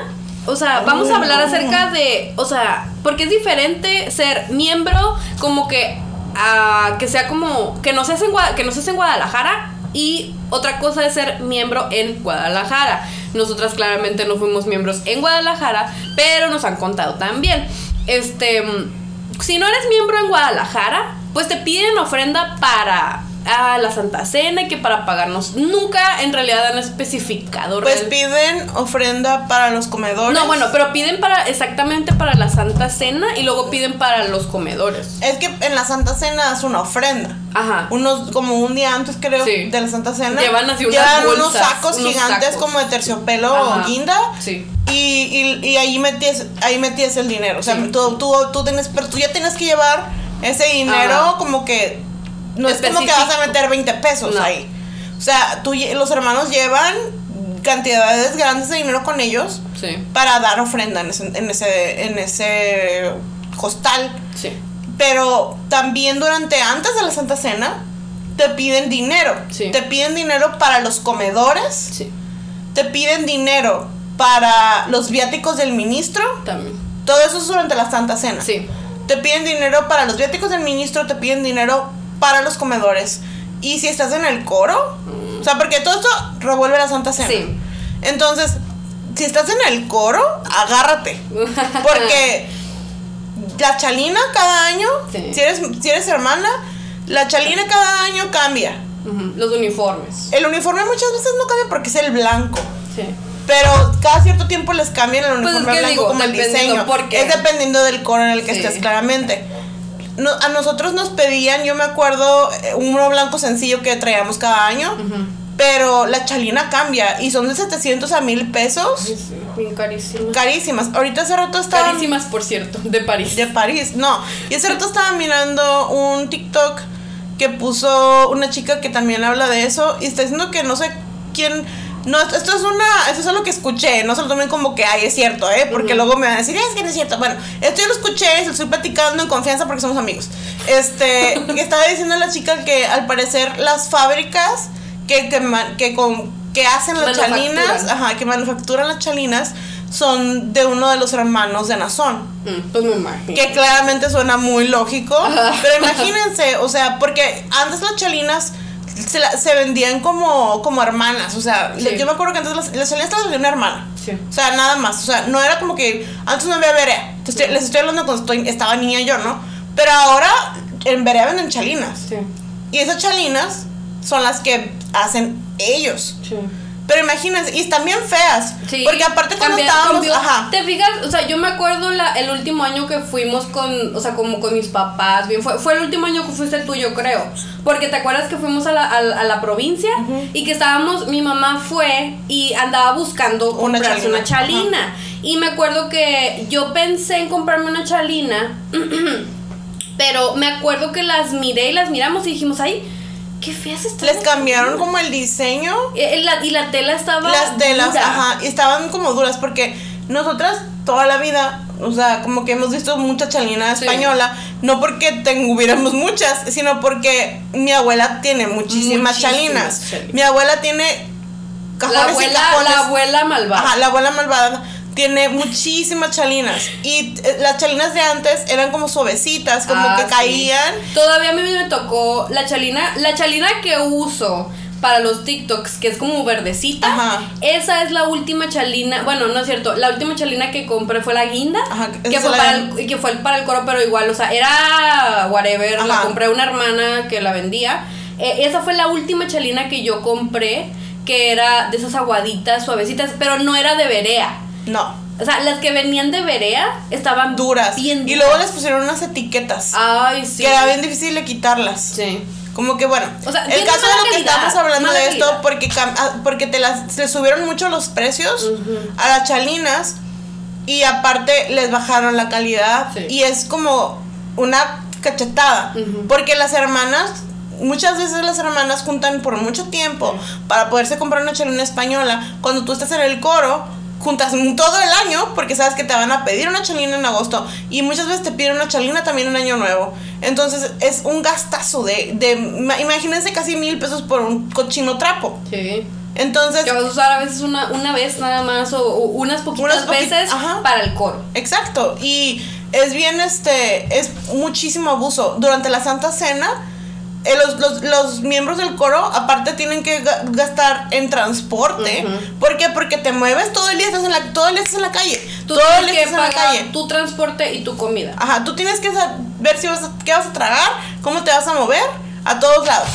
o sea, vamos a hablar acerca de, o sea, porque es diferente ser miembro como que a que sea como que no se hace en, que no en Guadalajara y otra cosa es ser miembro en Guadalajara. Nosotras claramente no fuimos miembros en Guadalajara, pero nos han contado también. Este, mm, si no eres miembro en Guadalajara, pues te piden ofrenda para ah, la Santa Cena y que para pagarnos. Nunca en realidad han especificado. Pues real- piden ofrenda para los comedores. no, bueno, pero piden para exactamente para la Santa Cena y luego piden para los comedores. Es que en la Santa Cena es una ofrenda. Ajá. Unos, como un día antes, creo, Sí. de la Santa Cena. Llevan así unas llevan unos sacos unos gigantes sacos. como de terciopelo Ajá. o guinda. Sí. Y, y, y ahí metías, ahí metías el dinero. O sea, Sí. tú, tú, tú tienes, pero tú ya tienes que llevar ese dinero Ajá. como que. No es como que vas a meter 20 pesos No. ahí. O sea, tú, los hermanos llevan cantidades grandes de dinero con ellos Sí. para dar ofrenda en ese, en ese, en ese hostal. Sí. Pero también durante antes de la Santa Cena te piden dinero. Sí. Te piden dinero para los comedores, Sí. te piden dinero para los viáticos del ministro. También. Todo eso es durante la Santa Cena. Sí. Te piden dinero para los viáticos del ministro, te piden dinero para los comedores. Y si estás en el coro, o sea, porque todo esto revuelve la Santa Cena. Sí. Entonces, si estás en el coro, agárrate. [laughs] Porque la chalina cada año, Sí. si, eres, si eres hermana, la chalina cada año cambia. Los uniformes. El uniforme muchas veces no cambia porque es el blanco. Sí. Pero cada cierto tiempo les cambian el Pues es uniforme que blanco digo, como el diseño. ¿por qué? Es dependiendo del coro en el que Sí. estés, claramente. No- a nosotros nos pedían, yo me acuerdo, eh, uno blanco sencillo que traíamos cada año. Pero la chalina cambia y son de 700 a 1000 pesos. Sí, sí, Bien carísimas. Carísimas. Ahorita hace rato estaba. Carísimas, por cierto, de París. De París, no. Y hace rato estaba mirando un TikTok que puso una chica que también habla de eso y está diciendo que no sé quién. No, esto es una. Esto es algo que escuché. No se lo tomen como que, ay, es cierto, ¿eh? Porque luego me van a decir, es que no es cierto. Bueno, esto yo lo escuché se lo estoy platicando en confianza porque somos amigos. Este, [laughs] que estaba diciendo la chica que al parecer las fábricas que, que, que, con, que hacen las chalinas, ajá, que manufacturan las chalinas, son de uno de los hermanos de Nazón. Mm, Pues me imagino. Que claramente suena muy lógico. Ajá. Pero imagínense, o sea, porque antes las chalinas se, la- se vendían como, como hermanas. O sea, Sí. yo me acuerdo que antes las, las te las una hermana. Sí. O sea, nada más. O sea, no era como que antes no había Berea. Estoy- les estoy hablando cuando estoy- estaba niña yo, ¿no? Pero ahora en Berea venden chalinas. Y esas chalinas son las que hacen ellos. Sí. Pero imagínense, y están bien feas. Sí, porque aparte cuando estábamos. cambió. Ajá. Te fijas, o sea, yo me acuerdo la, el último año que fuimos con, o sea, como con mis papás, bien, fue, fue el último año que fuiste tú, yo creo. Porque te acuerdas que fuimos a la, a, la- a la provincia y que estábamos, mi mamá fue y andaba buscando Una comprarse chalina. una chalina. Y me acuerdo que yo pensé en comprarme una chalina, [clears throat] pero me acuerdo que las miré y las miramos y dijimos, ay, qué feas están. Les cambiaron como el diseño. Eh, la- y la tela estaba. las telas, dura. ajá, y estaban como duras porque nosotras toda la vida, o sea, como que hemos visto mucha chalina Sí. española, no porque tuviéramos muchas, sino porque mi abuela tiene muchísimas, Muchísimas chalinas. chalinas. Mi abuela tiene cajones La y abuela, cajones. la abuela malvada. Ajá, la abuela malvada tiene muchísimas chalinas y eh, las chalinas de antes eran como suavecitas, como Ah, que sí. caían. Todavía a mí me tocó la chalina, la chalina que uso para los TikToks, que es como verdecita. Ajá. Esa es la última chalina, bueno, no es cierto, la última chalina que compré fue la guinda, Ajá, que fue, la para el, que fue para el coro, pero igual, o sea, era whatever, la compré a una hermana que la vendía. Eh, esa fue la última chalina que yo compré, que era de esas aguaditas, suavecitas, pero no era de berea. No, O sea, las que venían de berea estaban duras. bien y duras. luego les pusieron unas etiquetas. Ay, sí. Que era bien difícil de quitarlas. Sí. Como que bueno, O sea, el caso de lo que estamos hablando de esto, calidad. porque, ah, porque te las, se subieron mucho los precios a las chalinas y aparte les bajaron la calidad Sí. y es como una cachetada, porque las hermanas, muchas veces las hermanas juntan por mucho tiempo para poderse comprar una chalina española, cuando tú estás en el coro, juntas todo el año porque sabes que te van a pedir una chalina en agosto y muchas veces te piden una chalina también en año nuevo. Entonces es un gastazo de, de ima- imagínense casi mil pesos por un cochino trapo. Sí. Entonces, Que vas a usar a veces una, una vez nada más o, o unas poquitas Unas veces ajá. para el coro. Exacto, y es bien, este, es muchísimo abuso. Durante la Santa Cena, eh, los, los- los miembros del coro, aparte, tienen que ga- gastar en transporte. ¿Por qué? Porque te mueves todo el día, estás en la, todo el día estás en la calle. Tú todo el día que estás en la calle. tu transporte y tu comida. Ajá, tú tienes que ver si vas a, qué vas a tragar, cómo te vas a mover, a todos lados.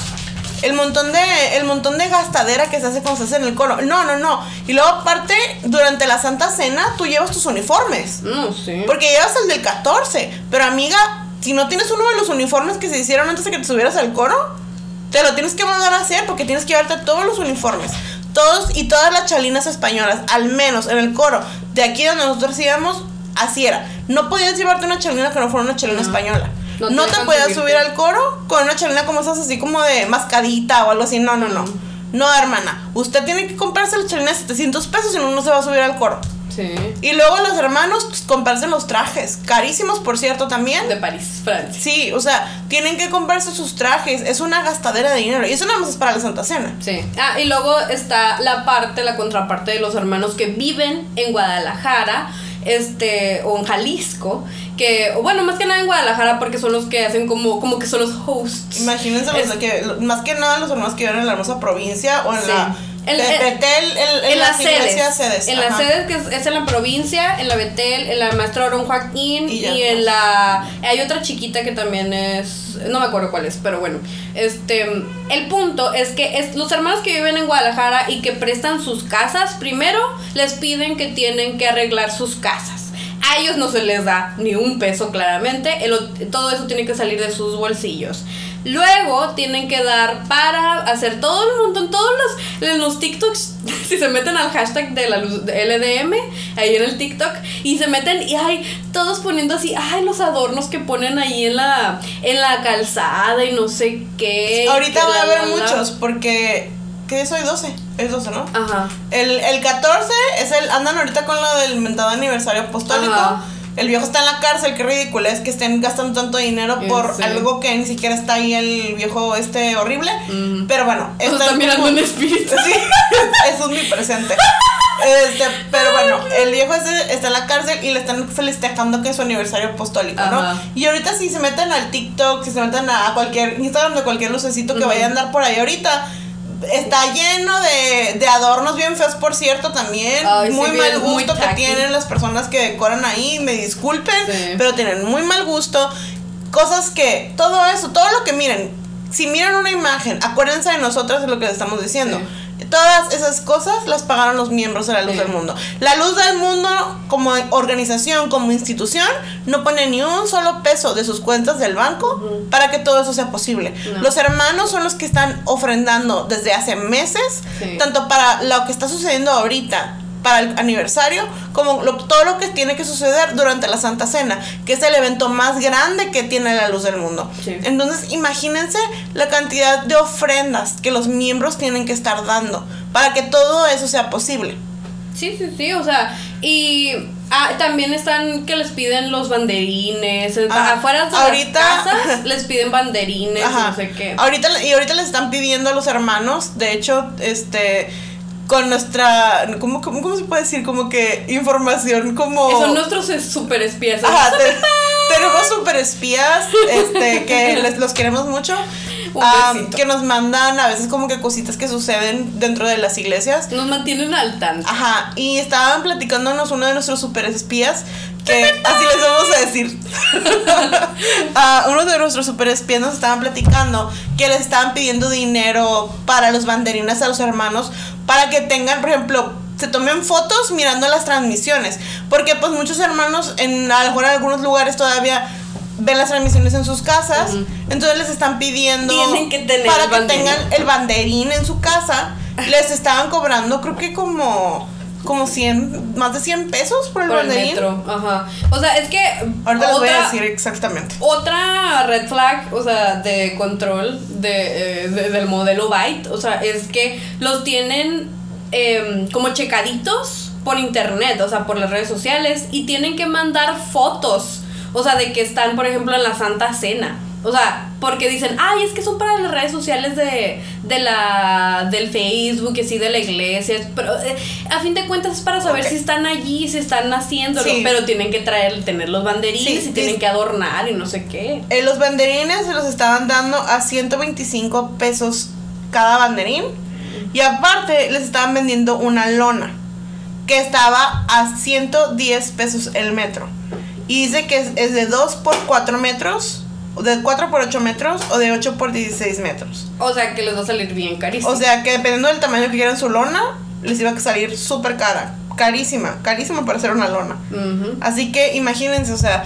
El montón de el montón de gastadera que se hace cuando se hace en el coro. No, no, no. Y luego aparte, durante la Santa Cena, tú llevas tus uniformes. No sé. Porque llevas el del 14. Pero amiga, si no tienes uno de los uniformes que se hicieron antes de que te subieras al coro, te lo tienes que mandar a hacer porque tienes que llevarte todos los uniformes. Todos y todas las chalinas españolas, al menos en el coro, de aquí donde nosotros íbamos, así era. No podías llevarte una chalina que no fuera una chalina española. No No, te te podías subirte. subir al coro con una chalina como esas así como de mascadita o algo así. No, no, no. No, hermana. Usted tiene que comprarse la chalina de 700 pesos y no, no se va a subir al coro. Sí. Y luego los hermanos, pues, comprarse los trajes. Carísimos, por cierto, también. De París, Francia. Sí, o sea, tienen que comprarse sus trajes. Es una gastadera de dinero. Y eso nada más es para la Santa Cena. Sí. Ah, y luego está la parte, la contraparte de los hermanos que viven en Guadalajara, este, o en Jalisco, que, bueno, más que nada en Guadalajara porque son los que hacen como, como que son los hosts. Imagínense los Es- que, más que nada los hermanos que viven en la hermosa provincia o en Sí. la. El- de- el- Betel, el- en, en las las sedes, sedes. en las ajá. sedes que es, es en la provincia, en la Betel, en la Maestra Aaron Joaquín Y en la hay otra chiquita que también es no me acuerdo cuál es, pero bueno, este el punto es que es los hermanos que viven en Guadalajara y que prestan sus casas, primero les piden que tienen que arreglar sus casas. A ellos no se les da ni un peso claramente, el- todo eso tiene que salir de sus bolsillos. Luego tienen que dar para hacer todo el montón, todos los, en los TikToks, [laughs] si se meten al hashtag de la luz de LDM, ahí en el TikTok, y se meten y hay todos poniendo así, ay, los adornos que ponen ahí en la, en la calzada y no sé qué. Ahorita que va a haber muchos porque. ¿Qué es hoy? 12. Es 12, ¿no? Ajá. El, el 14 es el. Andan ahorita con lo del mentado aniversario apostólico. Ajá. El viejo está en la cárcel, qué ridículo es que estén gastando tanto dinero por sí. algo que ni siquiera está ahí el viejo este horrible. Pero bueno, está están mirando como- un espíritu. Sí, eso [laughs] es mi presente. Este, pero bueno, el viejo ese está en la cárcel y le están festejando que es su aniversario apostólico, ¿no? Y ahorita si se meten al TikTok, si se meten a cualquier Instagram de cualquier lucecito que vaya a andar por ahí ahorita, está lleno de, de adornos bien feos, por cierto, también. Ay, muy mal muy gusto que tienen las personas que decoran ahí, me disculpen, Sí. pero tienen muy mal gusto. Cosas que, todo eso, todo lo que miren, si miran una imagen, acuérdense de nosotras de lo que les estamos diciendo. Todas esas cosas las pagaron los miembros de la Luz del Mundo. La Luz del Mundo, como organización, como institución, no pone ni un solo peso de sus cuentas del banco para que todo eso sea posible. No. Los hermanos son los que están ofrendando desde hace meses, Sí. tanto para lo que está sucediendo ahorita, para el aniversario, como lo- todo lo que tiene que suceder durante la Santa Cena, que es el evento más grande que tiene la Luz del Mundo. Sí. Entonces, imagínense la cantidad de ofrendas que los miembros tienen que estar dando para que todo eso sea posible. Sí, sí, sí, o sea, y ah, también están que les piden los banderines, Ajá. afuera de Ahorita- las casas [laughs] les piden banderines, Ajá. no sé qué. Ahorita, y ahorita les están pidiendo a los hermanos, de hecho, este, con nuestra, ¿cómo, cómo, cómo se puede decir? Como que información como... Son nuestros super espías. Ajá, te- [laughs] tenemos super espías, este, que [laughs] les, los queremos mucho. Besito. que nos mandan a veces como que cositas que suceden dentro de las iglesias. Nos mantienen al tanto. Ajá, y estaban platicándonos uno de nuestros super espías, que así les vamos a decir. [laughs] Ah, uno de nuestros super espías nos estaban platicando que les estaban pidiendo dinero para los banderines a los hermanos para que tengan, por ejemplo, se tomen fotos mirando las transmisiones. Porque pues muchos hermanos en a lo mejor en algunos lugares todavía ven las transmisiones en sus casas. Entonces les están pidiendo Tienen que tener para que banderín. tengan el banderín en su casa. [laughs] Les estaban cobrando creo que como como 100, más de 100 pesos por el por el banderín. metro. Ajá. O sea, es que Ahorita les voy a otra- decir exactamente. Otra red flag, o sea, de control de, eh, de- del modelo Byte, o sea, es que los tienen em, como checaditos por internet, o sea, por las redes sociales, y tienen que mandar fotos, o sea, de que están, por ejemplo, en la Santa Cena. O sea, porque dicen, ay, es que son para las redes sociales de, de la, del Facebook y así de la iglesia. Pero eh, a fin de cuentas es para saber si están allí, si están haciéndolo. Sí. Pero tienen que traer, tener los banderines Sí, y tienen que adornar y no sé qué. Eh, los banderines se los estaban dando a 125 pesos cada banderín. Y aparte les estaban vendiendo una lona que estaba a 110 pesos el metro. Y dice que es, es de 2 por 4 metros, de 4 por 8 metros o de 8 por 16 metros. O sea, que les va a salir bien carísimo. O sea que dependiendo del tamaño que quieran su lona, les iba a salir súper cara. Carísima, carísima para hacer una lona. Así que imagínense, o sea,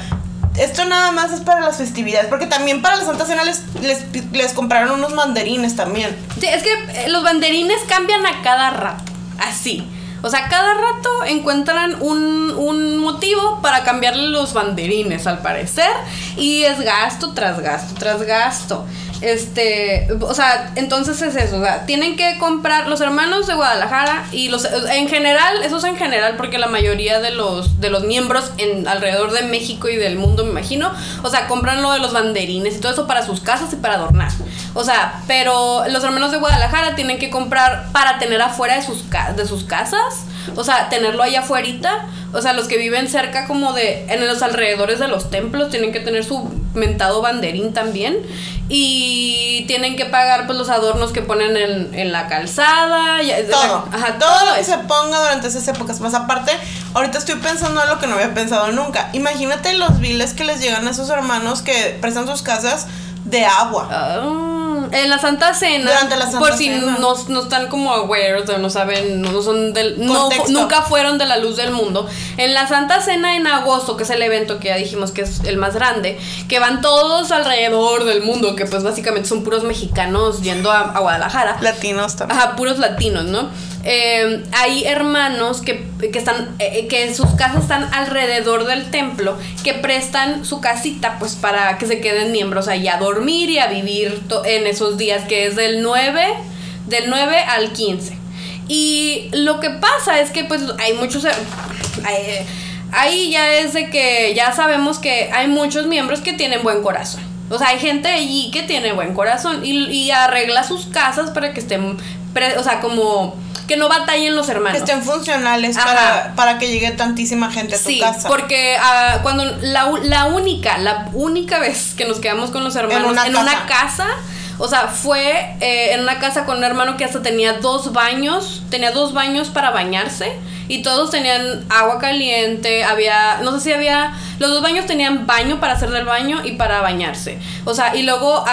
esto nada más es para las festividades, porque también para la Santa Cena les, les, les compraron unos mandarines también. Sí, es que eh, los banderines cambian a cada rato. Así. O sea, cada rato encuentran un, un motivo para cambiarle los banderines, al parecer. Y es gasto tras gasto tras gasto. Este, o sea, entonces es eso. O sea, tienen que comprar los hermanos de Guadalajara y los en general, eso es en general, porque la mayoría de los de los miembros en alrededor de México y del mundo, me imagino, o sea, compran lo de los banderines y todo eso para sus casas y para adornar. O sea, pero los hermanos de Guadalajara tienen que comprar para tener afuera de sus, de sus casas. O sea, tenerlo ahí afuerita. O sea, los que viven cerca como de... En los alrededores de los templos tienen que tener su mentado banderín también. Y tienen que pagar pues los adornos que ponen en, en la calzada. y- Todo. Ajá, todo lo que se ponga durante esas épocas. Más aparte, ahorita estoy pensando en lo que no había pensado nunca. Imagínate los biles que les llegan a esos hermanos que prestan sus casas de agua. Ah, en la Santa Cena, Durante la Santa por si no, no están como aware, o no saben, no son del, no, nunca fueron de la luz del mundo. En la Santa Cena en agosto, que es el evento que ya dijimos que es el más grande, que van todos alrededor del mundo, que pues básicamente son puros mexicanos yendo a, a Guadalajara. Latinos también. Ajá, puros latinos, ¿no? Eh, hay hermanos que, que están, eh, que sus casas están alrededor del templo, que prestan su casita, pues para que se queden miembros ahí a dormir y a vivir en esos días, que es del 9, del 9 al 15. Y lo que pasa es que pues hay muchos... eh, hay- ahí ya es de que ya sabemos que hay muchos miembros que tienen buen corazón. O sea, hay gente allí que tiene buen corazón y, arregla sus casas para que estén, o sea, como que no batallen los hermanos. Que estén funcionales para, para que llegue tantísima gente a tu Sí, casa. porque ah, cuando la, la única, la única vez que nos quedamos con los hermanos en una una, casa, o sea, fue eh, en una casa con un hermano que hasta tenía dos baños, tenía dos baños para bañarse y todos tenían agua caliente, había, no sé si había, los dos baños tenían baño para hacer del baño y para bañarse. O sea, y luego,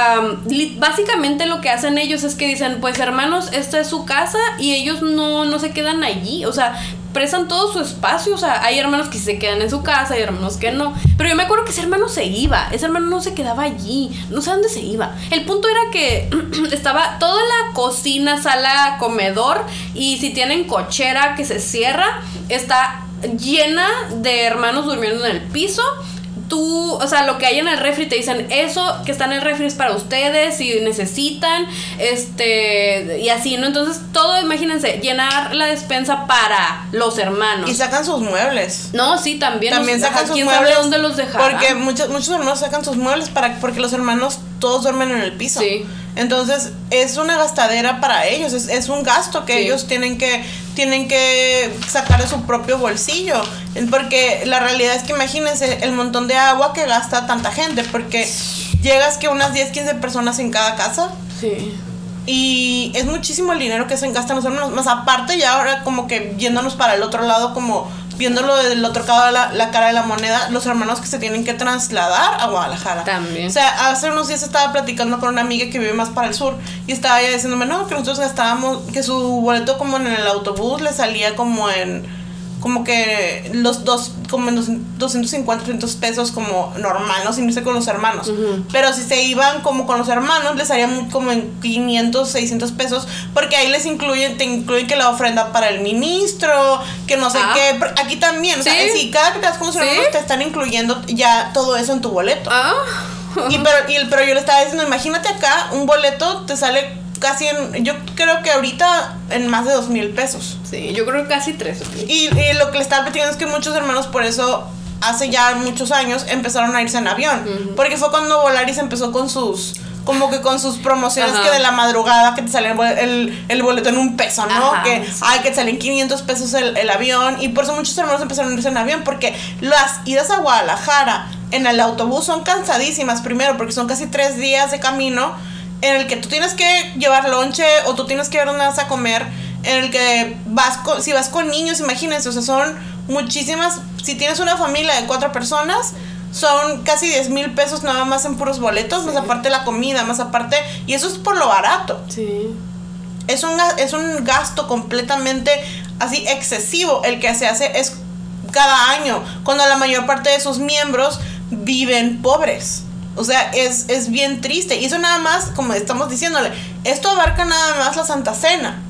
li- básicamente lo que hacen ellos es que dicen, pues hermanos, esta es su casa y ellos no, no se quedan allí, o sea, prestan todo su espacio. O sea, hay hermanos que se quedan en su casa, hay hermanos que no. Pero yo me acuerdo que ese hermano se iba. Ese hermano no se quedaba allí. No sé dónde se iba. El punto era que [clears throat] estaba toda la cocina, sala, comedor. Y si tienen cochera que se cierra, está llena de hermanos durmiendo en el piso tú, o sea, lo que hay en el refri te dicen, eso que está en el refri es para ustedes si necesitan, este, y así, ¿no? Entonces, todo, imagínense, llenar la despensa para los hermanos. Y sacan sus muebles. no, sí, también. También los- sacan ajá, sus ¿Quién muebles. sabe dónde los dejarán? Porque muchos, muchos hermanos sacan sus muebles para, porque los hermanos todos duermen en el piso. Sí. Entonces es una gastadera para ellos, es, es un gasto que Sí. ellos tienen que, tienen que sacar de su propio bolsillo. Porque la realidad es que imagínense el montón de agua que gasta tanta gente, porque llegas que unas 10, 15 personas en cada casa. Sí. Y es muchísimo el dinero que se gastan los hermanos. Más aparte, ya ahora como que yéndonos para el otro lado, como viéndolo del otro lado de la, la cara de la moneda, los hermanos que se tienen que trasladar a Guadalajara. También. O sea, hace unos días estaba platicando con una amiga que vive más para el sur y estaba ella diciéndome, no, que nosotros gastábamos, que su boleto como en el autobús le salía como en como que los dos, como en dos- 250, 300 pesos como normal, ¿no? Sin irse con los hermanos. Pero si se iban como con los hermanos, les muy- como en 500, 600 pesos, porque ahí les incluyen, te incluyen que la ofrenda para el ministro, que no sé Ah. qué. Aquí también, o sea, Sí. si cada que te vas con los Sí. hermanos te están incluyendo ya todo eso en tu boleto. Ah. Y pero, y- pero yo le estaba diciendo, imagínate acá, un boleto te sale casi en, yo creo que ahorita en más de dos mil pesos. Sí, yo creo que casi tres. Y, y lo que le estaba platicando es que muchos hermanos por eso hace ya muchos años, empezaron a irse en avión. Porque fue cuando Volaris empezó con sus como que con sus promociones Ajá. que de la madrugada que te sale el, el, el boleto en un peso, ¿no? Ajá, que, sí. ay, que te salen 500 pesos el, el avión. Y por eso muchos hermanos empezaron a irse en avión, porque las idas a Guadalajara en el autobús son cansadísimas, primero, porque son casi tres días de camino en el que tú tienes que llevar lonche o tú tienes que ver dónde vas a comer, en el que vas con, si vas con niños, imagínense, o sea, son muchísimas, si tienes una familia de cuatro personas, son casi 10 mil pesos nada más en puros boletos, más aparte la comida, más aparte, y eso es por lo barato. Sí. Es un, es un gasto completamente así excesivo. El que se hace es cada año, cuando la mayor parte de sus miembros viven pobres. O sea, es, es bien triste. Y eso nada más, como estamos diciéndole, esto abarca nada más la Santa Cena.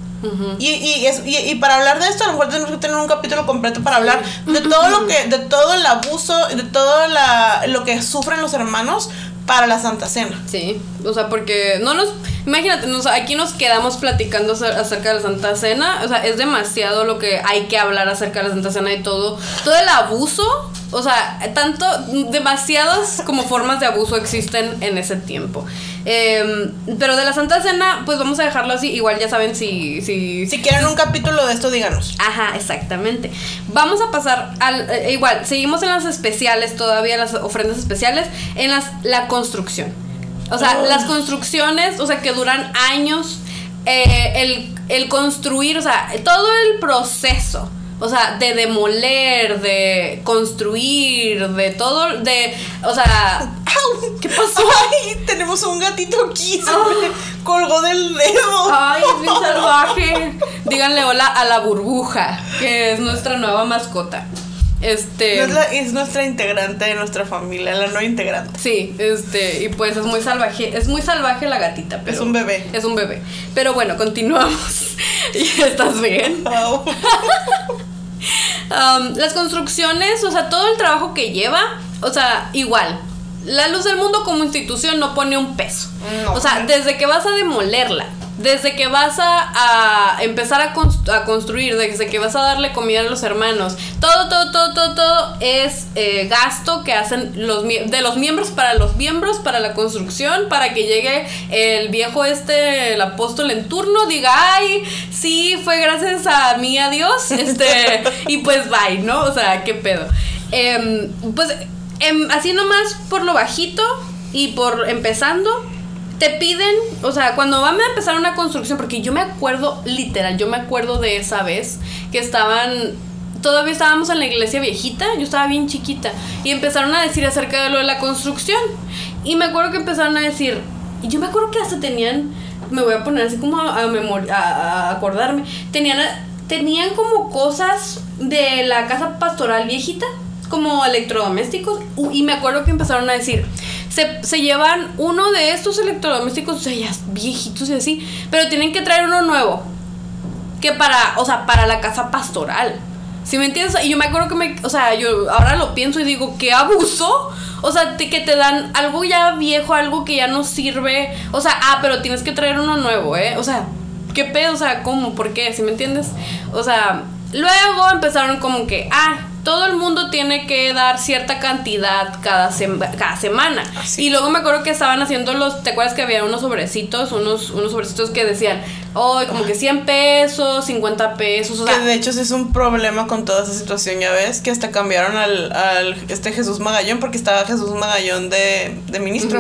y, y, es- y- y para hablar de esto, a lo mejor tenemos que tener un capítulo completo para hablar de todo lo que, de todo el abuso, de todo la, lo que sufren los hermanos para la Santa Cena. Sí, o sea, porque no nos. Imagínate, nos- aquí nos quedamos platicando acer- acerca de la Santa Cena. O sea, es demasiado lo que hay que hablar acerca de la Santa Cena y todo. Todo el abuso. O sea, tanto. Demasiadas como formas de abuso existen en ese tiempo. Em, pero de la Santa Cena, pues vamos a dejarlo así. Igual ya saben si. Si, Si quieren un capítulo de esto, díganos. Ajá, exactamente. Vamos a pasar al eh, igual, seguimos en las especiales todavía, las ofrendas especiales, en las la construcción. O sea, Oh. las construcciones, o sea, que duran años, eh, el, el construir, o sea, todo el proceso. O sea, de demoler, de construir, de todo, de, o sea, ¡Au! ¿Qué pasó? [laughs] Ay, tenemos un gatito aquí, se me colgó del dedo. Ay, es bien [laughs] salvaje. Díganle hola a la burbuja, que es nuestra nueva mascota. Este. Es, la- es nuestra integrante de nuestra familia, la no integrante. Sí, este, y pues es muy salvaje, es muy salvaje la gatita, pero Es un bebé. Es un bebé. Pero bueno, continuamos. [laughs] ¿Estás bien? [laughs] Um, las construcciones, o sea, todo el trabajo que lleva, o sea, igual. La Luz del Mundo como institución no pone un peso. No. O sea, desde que vas a demolerla, desde que vas a, a empezar a, a construir, desde que vas a darle comida a los hermanos, todo, todo, todo, todo, todo es eh, gasto que hacen los de los miembros para los miembros, para la construcción, para que llegue el viejo este, el apóstol en turno, diga, ay, sí, fue gracias a mí, a Dios, [laughs] este, y pues bye, ¿no? O sea, qué pedo. Em, pues, em, así nomás por lo bajito y por empezando, te piden, o sea, cuando van a empezar una construcción, porque yo me acuerdo, literal, yo me acuerdo de esa vez que estaban, todavía estábamos en la iglesia viejita, yo estaba bien chiquita, y empezaron a decir acerca de lo de la construcción. Y me acuerdo que empezaron a decir, y yo me acuerdo que hasta tenían, me voy a poner así como a, a a- a acordarme, tenían, tenían como cosas de la casa pastoral viejita como electrodomésticos y me acuerdo que empezaron a decir se, se llevan uno de estos electrodomésticos o sea ya viejitos y así pero tienen que traer uno nuevo que para o sea para la casa pastoral ¿Sí me entiendes? Y yo me acuerdo que me, o sea, yo ahora lo pienso y digo, ¿qué abuso? O sea, te- que te dan algo ya viejo, algo que ya no sirve. O sea, ah, pero tienes que traer uno nuevo, ¿eh? O sea, ¿qué pedo? O sea, ¿cómo? ¿Por qué? ¿Sí me entiendes? O sea, luego empezaron como que, ah, todo el mundo tiene que dar cierta cantidad cada, sem- cada semana. Así. Y luego me acuerdo que estaban haciendo los, ¿te acuerdas que había unos sobrecitos? Unos, unos sobrecitos que decían, oh, como que 100 pesos, 50 pesos, o sea, Que de hecho es un problema con toda esa situación, ya ves, que hasta cambiaron al, al este Jesús Magallón, porque estaba Jesús Magallón de, de ministro.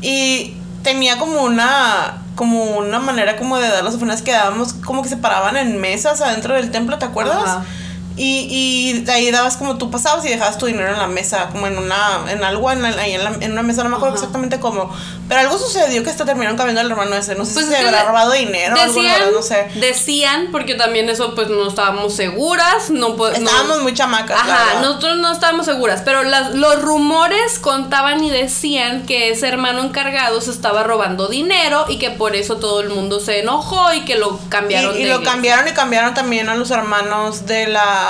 Y tenía como una como una manera como de dar las ofrendas que dábamos, como que se paraban en mesas adentro del templo, ¿te acuerdas? Ajá. Y, y ahí dabas como tú pasabas y dejabas tu dinero en la mesa, como en una, en algo, en, la- en, la- en una mesa, no me acuerdo Ajá. exactamente cómo. Pero algo sucedió que hasta terminaron cambiando el hermano ese. No sé Pues si se habrá robado dinero o algo, decían, verdad, no sé. decían, porque también eso pues no estábamos seguras, no po- no- Estábamos muy chamacas. Ajá, nosotros no estábamos seguras, pero las, los rumores contaban y decían que ese hermano encargado se estaba robando dinero y que por eso todo el mundo se enojó y que lo cambiaron Y, y de lo iglesia. cambiaron y cambiaron también a los hermanos de la.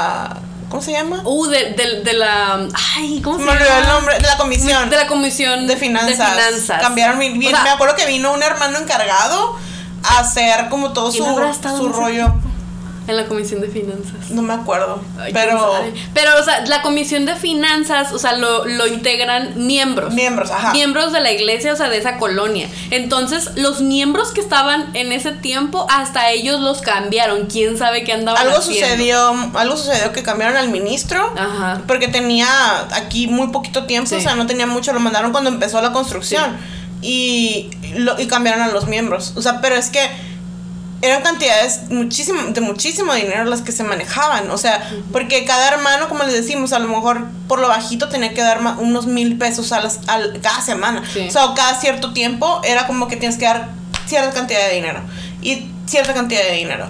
¿Cómo se llama? Uh, de, de- de la... Ay, ¿cómo Se se, me olvidó llama? el nombre. De la comisión. De la comisión de finanzas. De finanzas. Cambiaron. mi- O sea, me acuerdo que vino un hermano encargado a hacer como todo su, ¿Quién habrá estado su rollo. tiempo? En la comisión de finanzas. No me acuerdo. Ay, pero. Pero, o sea, la comisión de finanzas, o sea, lo, lo integran miembros. Miembros, ajá. Miembros de la iglesia, o sea, de esa colonia. Entonces, los miembros que estaban en ese tiempo, hasta ellos los cambiaron. ¿Quién sabe qué andaban Algo haciendo? sucedió, algo sucedió que cambiaron al ministro. Ajá. Porque tenía aquí muy poquito tiempo, Sí. o sea, no tenía mucho, lo mandaron cuando empezó la construcción. Y, lo, y cambiaron a los miembros. O sea, pero es que eran cantidades muchísimo, de muchísimo dinero las que se manejaban. O sea, porque cada hermano, como les decimos, a lo mejor por lo bajito tenía que dar unos mil pesos a las, al- cada semana. Sí. O sea, cada cierto tiempo era como que tienes que dar cierta cantidad de dinero. Y cierta cantidad de dinero.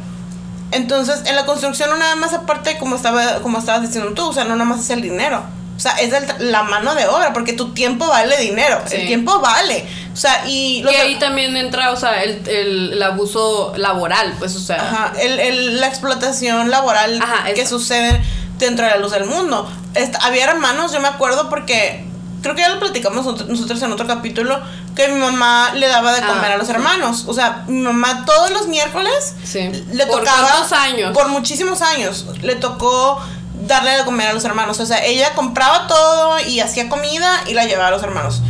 Entonces, en la construcción no nada más aparte como estaba como estabas diciendo tú, o sea, no nada más es el dinero. O sea, es el- la mano de obra, porque tu tiempo vale dinero. Sí. El tiempo vale. O sea, y... los- Y ahí también entra, o sea, el, el, el abuso laboral, pues, o sea. Ajá, el, el- la explotación laboral Ajá, que sucede dentro de la luz del mundo. Había hermanos, yo me acuerdo porque creo que ya lo platicamos nosotros- en otro capítulo, que mi mamá le daba de Ah, comer a los hermanos. O sea, mi mamá todos los miércoles Sí. le ¿Por tocaba... cuántos años? Por muchísimos años. Le tocó darle de comer a los hermanos. O sea, ella compraba todo y hacía comida y la llevaba a los hermanos.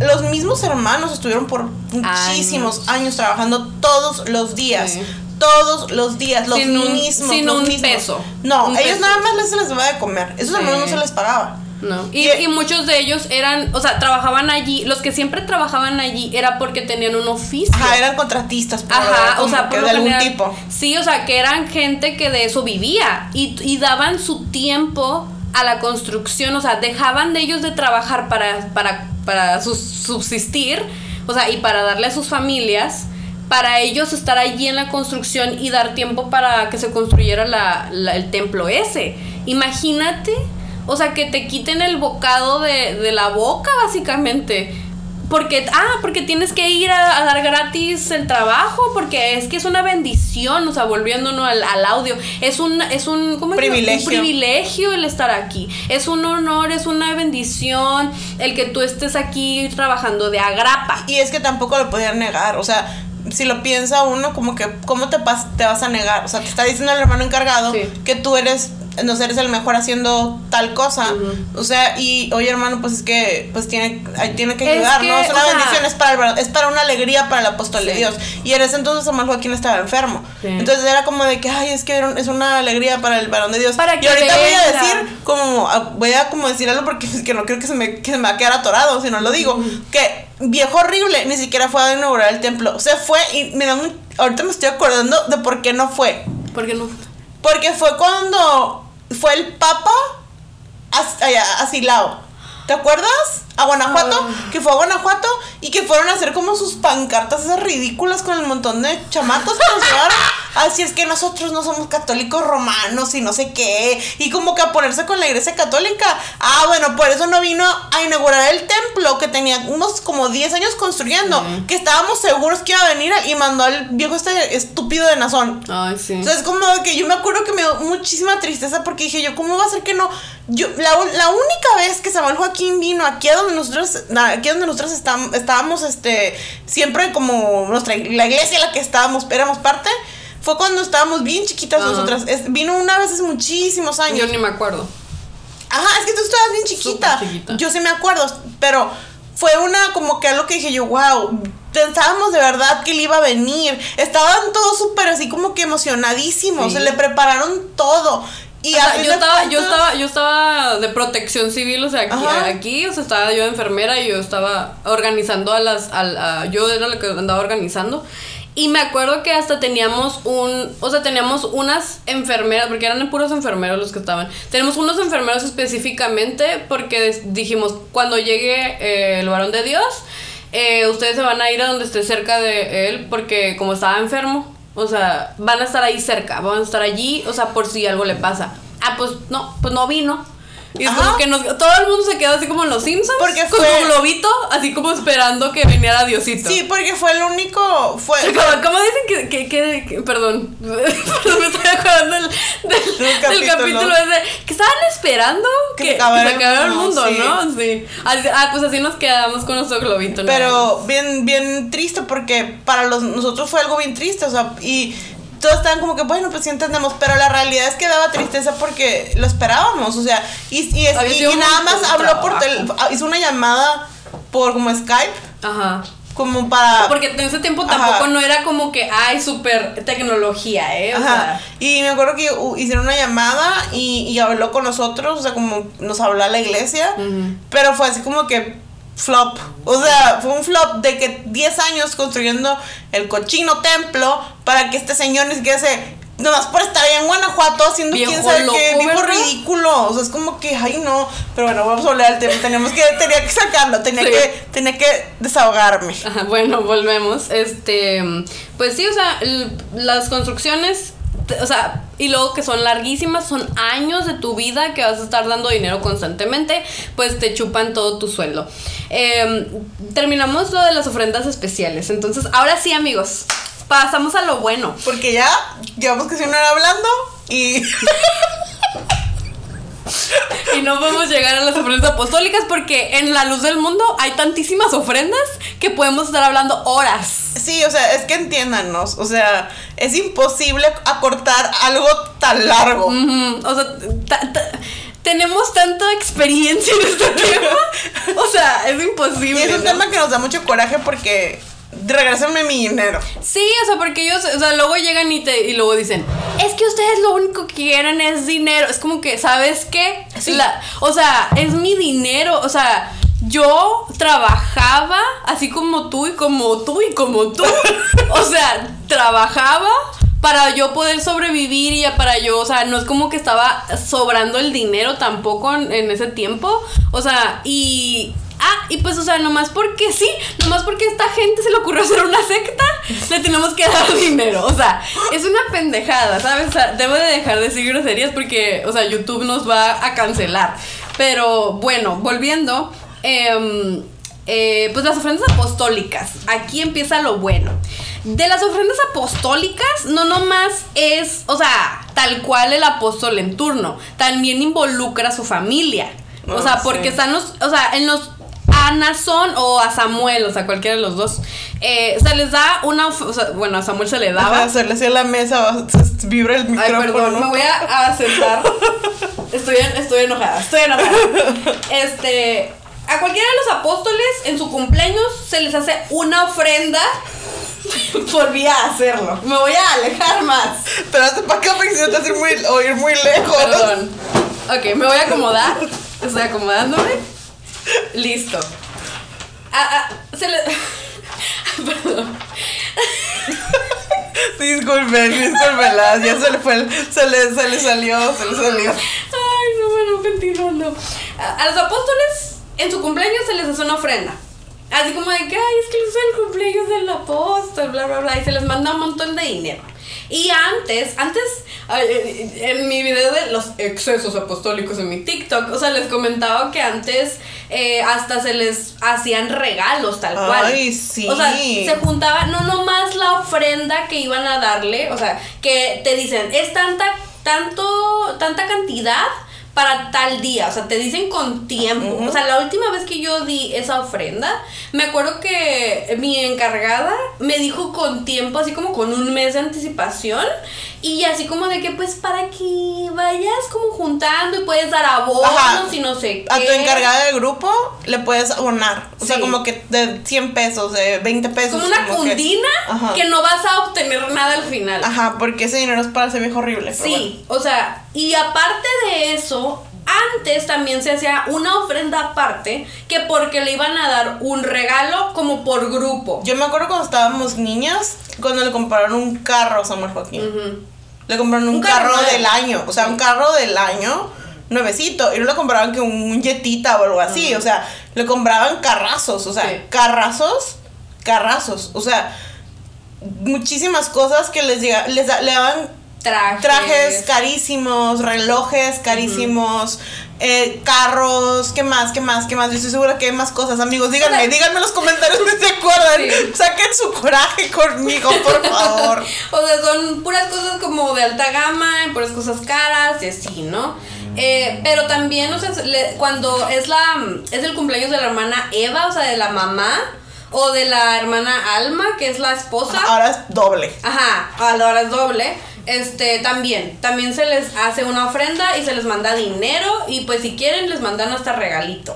Los mismos hermanos estuvieron por muchísimos años, trabajando todos los días. Sí. Todos los días, los Sin un- mismos. sin los un mismos. peso. No, Un ellos peso. nada más les, se les daba de comer. Esos Sí. hermanos no se les pagaba. No. Y, muchos de ellos eran, o sea, trabajaban allí, los que siempre trabajaban allí era porque tenían un oficio. Ajá, eran contratistas. por- Ajá, o sea, por de algún general- tipo. Sí, o sea, que eran gente que de eso vivía y, y daban su tiempo a la construcción, o sea, dejaban de ellos de trabajar para, para, para sus- subsistir, o sea, y para darle a sus familias, para ellos estar allí en la construcción y dar tiempo para que se construyera la- la- el templo ese. Imagínate, o sea, que te quiten el bocado de, de la boca, básicamente. Porque, ah, porque tienes que ir a, a dar gratis el trabajo, porque es que es una bendición, o sea, volviéndonos al, al audio, es un, es un, ¿cómo? Privilegio. Un privilegio el estar aquí, es un honor, es una bendición el que tú estés aquí trabajando de agrapa. Y es que tampoco lo podían negar, o sea, si lo piensa uno, como que, ¿cómo te, pas- te vas a negar? O sea, te está diciendo el hermano encargado Sí. que tú eres, no sé, eres el mejor haciendo tal cosa. O sea, y oye hermano, pues es que, pues tiene, tiene que Es ayudar, que, ¿no? Es una o sea- bendición, es para, el- es para una alegría para el apóstol de. Dios. Y en ese entonces Samuel Joaquín estaba enfermo. Sí. Entonces era como de que, ay, es que es una alegría para el varón de Dios. Para y que ahorita voy a decir, como, voy a como decir algo porque es que no creo que se me, que se me va a quedar atorado, si no lo digo. Que viejo horrible, ni siquiera fue a inaugurar el templo. Se fue y me da un, ahorita me estoy acordando de por qué no fue. ¿Por qué no? Porque fue cuando fue el Papa a, allá, a Silao. ¿Te acuerdas? A Guanajuato, Ah. que fue a Guanajuato y que fueron a hacer como sus pancartas esas ridículas con el montón de chamacos que nos llevaron. [laughs] Así es que nosotros no somos católicos romanos y no sé qué. Y como que a ponerse con la iglesia católica. Ah, bueno, por eso no vino a inaugurar el templo que tenía unos como 10 años construyendo. Que estábamos seguros que iba a venir y mandó al viejo este estúpido de Nazón. Ay, sí. Entonces, como que yo me acuerdo que me dio muchísima tristeza porque dije yo, ¿cómo va a ser que no? Yo, la, la única vez que Samuel Joaquín vino aquí a donde nosotros, aquí donde nosotros estam- estábamos, este, siempre como nuestra, la iglesia en la que estábamos, éramos parte, fue cuando estábamos bien chiquitas Ajá. nosotras. Es- vino una vez hace muchísimos años. Yo ni me acuerdo. Ajá, es que tú estabas bien chiquita. Chiquita. Yo sí me acuerdo, pero fue una como que algo que dije yo, wow, pensábamos de verdad que él iba a venir. Estaban todos súper así como que emocionadísimos, Sí. se le prepararon todo. Y O sea, yo estaba, yo cuentas- estaba, yo estaba de protección civil, o sea, aquí, aquí, o sea, estaba yo de enfermera y yo estaba organizando a las, a, a- yo era la que andaba organizando. Y me acuerdo que hasta teníamos un, o sea, teníamos unas enfermeras, porque eran puros enfermeros los que estaban. Tenemos unos enfermeros específicamente porque dijimos, cuando llegue eh, el varón de Dios, eh, ustedes se van a ir a donde esté cerca de él, porque como estaba enfermo, o sea, van a estar ahí cerca, van a estar allí, o sea, por si algo le pasa. Ah, pues no, pues no vino. Y es Ajá. como que nos, todo el mundo se quedó así como en los Simpsons, Porque con fue- su globito, así como esperando que viniera Diosito. Sí, porque fue el único, fue... Como, como dicen que, que, que- que- perdón, [laughs] me estoy acordando del, del, Del del capítulo. capítulo ese, que estaban esperando Que se acabara se el acabara el mundo, sí. ¿no? Sí. Así- ah, pues así nos quedamos con nuestro globito. Pero bien, bien triste porque para los, nosotros fue algo bien triste, o sea, y todos estaban como que, bueno, pues sí entendemos, pero la realidad es que daba tristeza porque lo esperábamos, o sea, y, y, es- Había y- sido y un nada más habló por tel- hizo una llamada por como Skype, Ajá. como para... Porque en ese tiempo Ajá. tampoco no era como que hay súper tecnología, ¿eh? O Ajá. sea, Y me acuerdo que hicieron una llamada y, y habló con nosotros, o sea, como nos habló a la iglesia, pero fue así como que flop. O sea, fue un flop de que 10 años construyendo el cochino templo para que este señor ni siquiera se... Nomás por estar allá en Guanajuato haciendo quién sabe qué, viejo ridículo. O sea, es como que, ay no. Pero bueno, vamos a hablar del tema. Teníamos que, tenía que sacarlo, tenía Sí. que, tenía que desahogarme. Ajá, bueno, volvemos. Este, pues sí, o sea, las construcciones, o sea, y luego que son larguísimas, son años de tu vida que vas a estar dando dinero constantemente, pues te chupan todo tu sueldo. Em, terminamos lo de las ofrendas especiales. Entonces, ahora sí, amigos, pasamos a lo bueno. Porque ya llevamos casi una hora hablando y... [laughs] [laughs] Y no podemos llegar a las ofrendas apostólicas porque en la luz del mundo hay tantísimas ofrendas que podemos estar hablando horas. Sí, o sea, es que entiéndanos, o sea, es imposible acortar algo tan largo. O sea, ta- ta- tenemos tanta experiencia en este [laughs] tema. O sea, es Y imposible. es un ¿no? tema que nos da mucho coraje porque regrésenme mi dinero. Sí, o sea, porque ellos, o sea, luego llegan y te y luego dicen, es que ustedes lo único que quieren es dinero. Es como que, ¿sabes qué? Sí. La- o sea, es mi dinero. O sea, yo trabajaba así como tú y como tú y como tú. [laughs] o sea, trabajaba para yo poder sobrevivir y para yo, o sea, no es como que estaba sobrando el dinero tampoco en, en ese tiempo. O sea, y... Ah, y pues, o sea, nomás porque sí, nomás porque a esta gente se le ocurrió hacer una secta, le tenemos que dar [laughs] dinero. O sea, es una pendejada, ¿sabes? O sea, debo de dejar de decir groserías porque, o sea, YouTube nos va a cancelar. Pero bueno, volviendo, em, eh, pues las ofrendas apostólicas. Aquí empieza lo bueno. De las ofrendas apostólicas, no nomás es, o sea, tal cual el apóstol en turno, también involucra a su familia. O sea, Ah, porque sí. están los, o sea, en los a Nazón o a Samuel, o sea, cualquiera de los dos, eh, se les da una, o sea, bueno, a Samuel se le daba. Ajá, hacerle así a la mesa, se- vibra el Ay, micrófono. perdón, ¿no? me voy a, a sentar. Estoy, estoy enojada, estoy enojada. Este, a cualquiera de los apóstoles en su cumpleaños se les hace una ofrenda. Volví a hacerlo. Me voy a alejar más. Espérate para acá porque si no te hace muy, o ir muy lejos. Perdón. Ok, me voy a acomodar. Estoy acomodándome. Listo. Ah, ah, se le. [laughs] Perdón. Disculpen, discúlpenlas, ya se le fue, el- se le, se le salió, se le salió. Ay, no, bueno, continuando. A, a los apóstoles, en su cumpleaños se les hace una ofrenda. Así como de que, ay, es que es el cumpleaños del apóstol, bla, bla, bla. Y se les manda un montón de dinero. Y antes, antes, ay, eh, en mi video de los excesos apostólicos en mi TikTok, o sea, les comentaba que antes eh, hasta se les hacían regalos tal cual. Ay, sí. O sea, se juntaba no nomás la ofrenda que iban a darle, o sea, que te dicen, es tanta, tanto, tanta cantidad para tal día, o sea, te dicen con tiempo. O sea, la última vez que yo di esa ofrenda, me acuerdo que mi encargada me dijo con tiempo, así como con un mes de anticipación, y así como de que pues para que vayas como juntando y puedes dar abonos Ajá. y no sé qué. A tu encargada del grupo le puedes abonar. O sea, como que de 100 pesos, de 20 pesos. Como una que- cundina que no vas a obtener nada al final. Ajá, porque ese dinero es para ese viejo horrible. pero bueno. Sí, o sea, y aparte de eso, antes también se hacía una ofrenda aparte que porque le iban a dar un regalo como por grupo. Yo me acuerdo cuando estábamos niñas, cuando le compraron un carro a Samuel Joaquín. Le compraron un, Un carro del año. O sea, un carro del año nuevecito. Y no le compraban que un jetita o algo así. O sea, le compraban carrazos. O sea, Sí. carrazos, carrazos. O sea, muchísimas cosas que les llega, les da- le daban Trajes. trajes carísimos, relojes carísimos, eh, carros, ¿qué más? ¿Qué más? ¿Qué más? Yo estoy segura que hay más cosas, amigos. Díganme, díganme en los comentarios si se acuerdan. Sí. Saquen su coraje conmigo, por [laughs] favor. O sea, son puras cosas como de alta gama, puras cosas caras y así, ¿no? Eh, pero también, o sea, le- cuando es la es el cumpleaños de la hermana Eva, o sea, de la mamá, O de la hermana Alma, que es la esposa. Ahora es doble. Ajá, ahora es doble. Este, también, también se les hace una ofrenda y se les manda dinero y pues si quieren les mandan hasta regalito.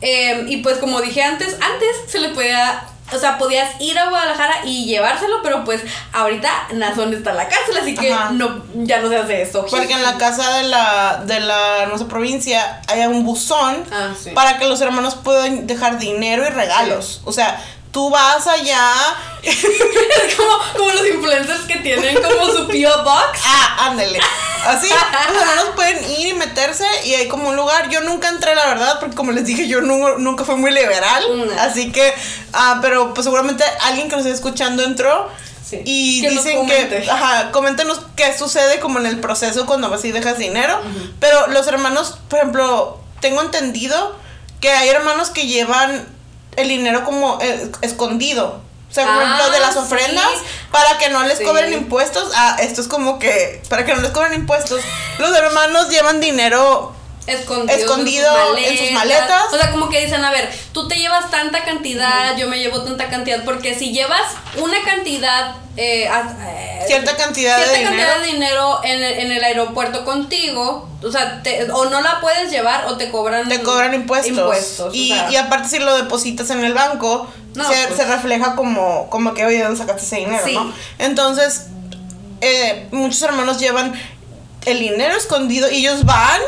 Em, y pues como dije antes, antes se le podía, o sea, podías ir a Guadalajara y llevárselo, pero pues ahorita Nazón está en la cárcel, así que Ajá. no, ya no se hace eso. Porque en la casa de la, de la hermosa provincia hay un buzón Ah, sí. para que los hermanos puedan dejar dinero y regalos. O sea, tú vas allá. Es como, como los influencers que tienen como su P.O. Box. Ah, ándale. Así, [laughs] los hermanos pueden ir y meterse y hay como un lugar. Yo nunca entré, la verdad, porque como les dije, yo nu- nunca fui muy liberal. Así que, ah, pero pues seguramente alguien que nos esté escuchando entró. Sí. Y Que dicen que, ajá, coméntenos qué sucede como en el proceso cuando vas y dejas dinero. Pero los hermanos, por ejemplo, tengo entendido que hay hermanos que llevan el dinero como eh, escondido. O sea, por Ah, ejemplo, de las sí. ofrendas, para que no les Sí. cobren impuestos. Ah, esto es como que, para que no les cobren impuestos, los hermanos llevan dinero Escondido, Escondido en sus maletas. O sea, como que dicen, a ver, tú te llevas tanta cantidad, yo me llevo tanta cantidad, porque si llevas una cantidad, eh, eh, cierta cantidad de cierta dinero. cantidad de dinero en el, en el aeropuerto contigo, o sea, te- o no la puedes llevar o te cobran te cobran impuestos. impuestos, o y, sea. y aparte si lo depositas en el banco, No, se, pues. se refleja como, como que, oye, ¿de dónde sacaste ese dinero? Sí. ¿no? Entonces, eh, muchos hermanos llevan el dinero escondido y ellos van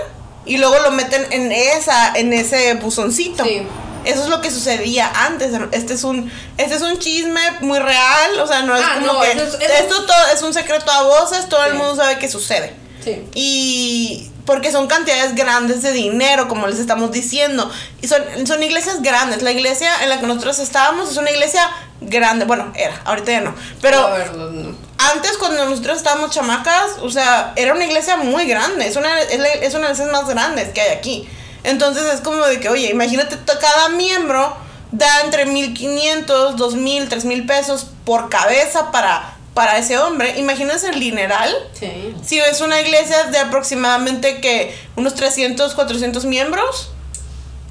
y luego lo meten en esa, en ese buzoncito. Sí. Eso es lo que sucedía antes. Este es un, este es un chisme muy real. O sea, no es Ah, como no, que. eso es- eso esto todo es un secreto a voces, todo el mundo sabe que sucede. Sí. Y porque son cantidades grandes de dinero, como les estamos diciendo. Y son, son iglesias grandes. La iglesia en la que nosotros estábamos es una iglesia grande. Bueno, era, ahorita ya no. Pero verdad, no. Antes, cuando nosotros estábamos chamacas, o sea, era una iglesia muy grande. Es una, es, la- es una de las más grandes que hay aquí. Entonces es como de que, oye, imagínate, cada miembro da entre 1500, 2000, 3000 pesos por cabeza para, para ese hombre. Imagínense el dineral. Sí. Si es una iglesia de aproximadamente que unos 300, 400 miembros,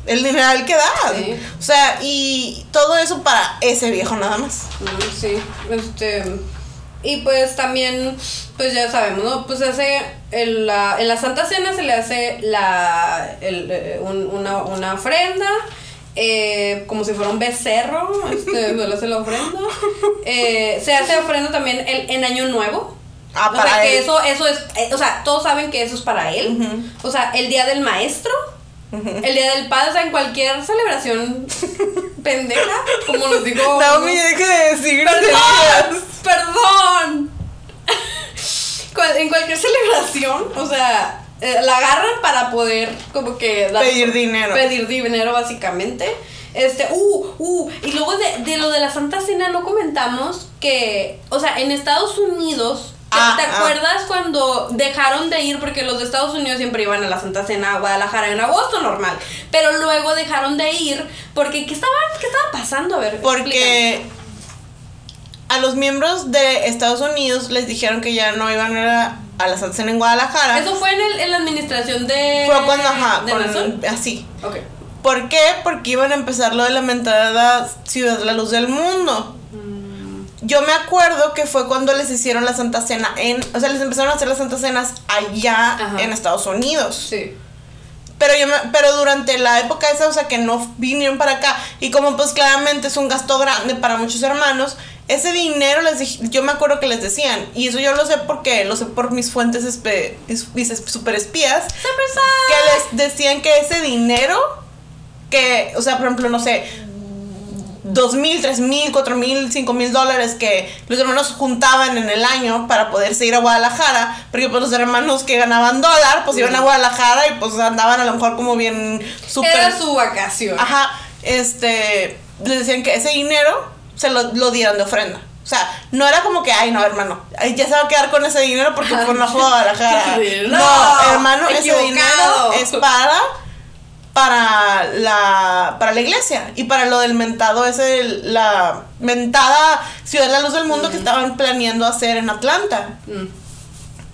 el dineral que dan. Sí. O sea, y todo eso para ese viejo nada más. Mm, Sí, este. Y pues también, pues ya sabemos, ¿no? Pues se hace. En la, en la Santa Cena se le hace la, el, eh, un- una, una ofrenda. eh, como si fuera un becerro, este, [laughs] se le hace la ofrenda. Eh, se hace ofrenda también el- en Año Nuevo. Ah, o para sea, que él. eso, eso es, eh, o sea, todos saben que eso es para él. O sea, el día del maestro, el día del padre, o sea, en cualquier celebración [laughs] pendeja, como nos dijo. Naomi, deje de decir Perdón, perdón. En cualquier celebración, o sea, eh, la agarran para poder como que dar- Pedir dinero. Pedir dinero básicamente. Este, uh, uh, y luego de, de lo de la Santa Cena no comentamos que, o sea, en Estados Unidos, ¿te, Ah, te ah. acuerdas cuando dejaron de ir? Porque los de Estados Unidos siempre iban a la Santa Cena a Guadalajara en agosto normal, pero luego dejaron de ir porque, ¿qué estaba, qué estaba pasando? A ver, explícame. Porque a los miembros de Estados Unidos les dijeron que ya no iban a, ir a- la Santa Cena en Guadalajara. Eso fue en, el- en la administración de. Fue cuando, ajá, de con- así. Ok. ¿Por qué? Porque iban a empezar lo de la mentada Ciudad de la Luz del Mundo. Yo me acuerdo que fue cuando les hicieron la Santa Cena en... O sea, les empezaron a hacer las Santas Cenas allá Ajá. en Estados Unidos. Sí. Pero yo me- pero durante la época esa, o sea, que no vinieron para acá y como pues claramente es un gasto grande para muchos hermanos, ese dinero les dij- yo me acuerdo que les decían y eso yo lo sé porque lo sé por mis fuentes espe- es- mis super espías que les decían que ese dinero que, o sea, por ejemplo, no sé, dos mil, tres mil, cuatro mil, cinco mil dólares que los hermanos juntaban en el año para poderse ir a Guadalajara, porque pues los hermanos que ganaban dólar, pues iban a Guadalajara y pues andaban a lo mejor como bien súper... Era su vacación. Ajá, este, les decían que ese dinero se lo, lo dieran de ofrenda. O sea, no era como que, ay, no, hermano, ya se va a quedar con ese dinero porque fue una joda a Guadalajara. [laughs] No, no, hermano, ese dinero es para para la para la iglesia y para lo del mentado ese la mentada ciudad de la luz del mundo que estaban planeando hacer en Atlanta Mm.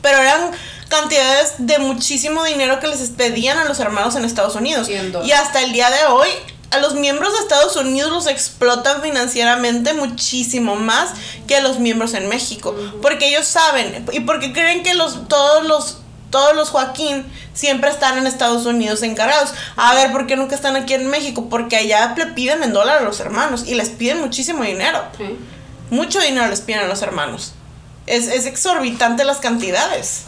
pero eran cantidades de muchísimo dinero que les pedían a los hermanos en Estados Unidos. Y hasta el día de hoy a los miembros de Estados Unidos los explotan financieramente muchísimo más que a los miembros en México. Porque ellos saben y porque creen que los, todos los todos los Joaquín siempre están en Estados Unidos encargados. A ver, ¿por qué nunca están aquí en México? Porque allá le piden en dólar a los hermanos y les piden muchísimo dinero. Mucho dinero les piden a los hermanos. Es, es exorbitante las cantidades.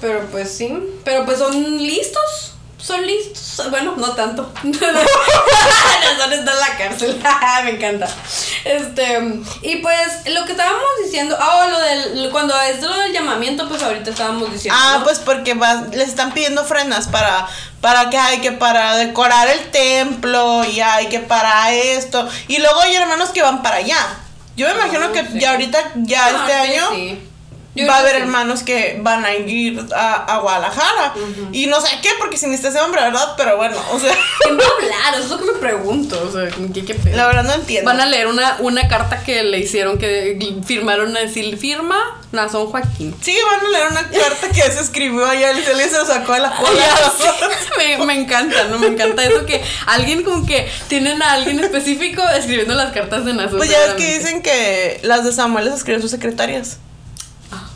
Pero pues sí. Pero pues son listos son listos. Bueno, no tanto. [laughs] no son en la cárcel. [laughs] Me encanta. Este, y pues lo que estábamos diciendo, ah, lo del, cuando es lo del llamamiento, pues ahorita estábamos diciendo. Ah, pues porque les están pidiendo ofrendas para, para que hay que para decorar el templo y hay que para esto. Y luego hay hermanos que van para allá. Yo me imagino ah, que ya ahorita, ya ah, este año. Sí va a haber hermanos que van a ir a, Guadalajara. Y no sé qué, porque si necesita ese hombre, ¿verdad? Pero bueno, o sea. [laughs] ¿Quién va a hablar? Eso es lo que me pregunto. O sea, ¿qué, qué La verdad no entiendo. Van a leer una, una carta que le hicieron, que firmaron a decir, firma Nazón Joaquín. Sí, van a leer una carta que se escribió allá y se le sacó de la [laughs] cola. me, me, encanta, ¿no? Me encanta eso que alguien como que tienen a alguien específico escribiendo las cartas de Nazón. Pues ya es que dicen que las de Samuel les escriben sus secretarias.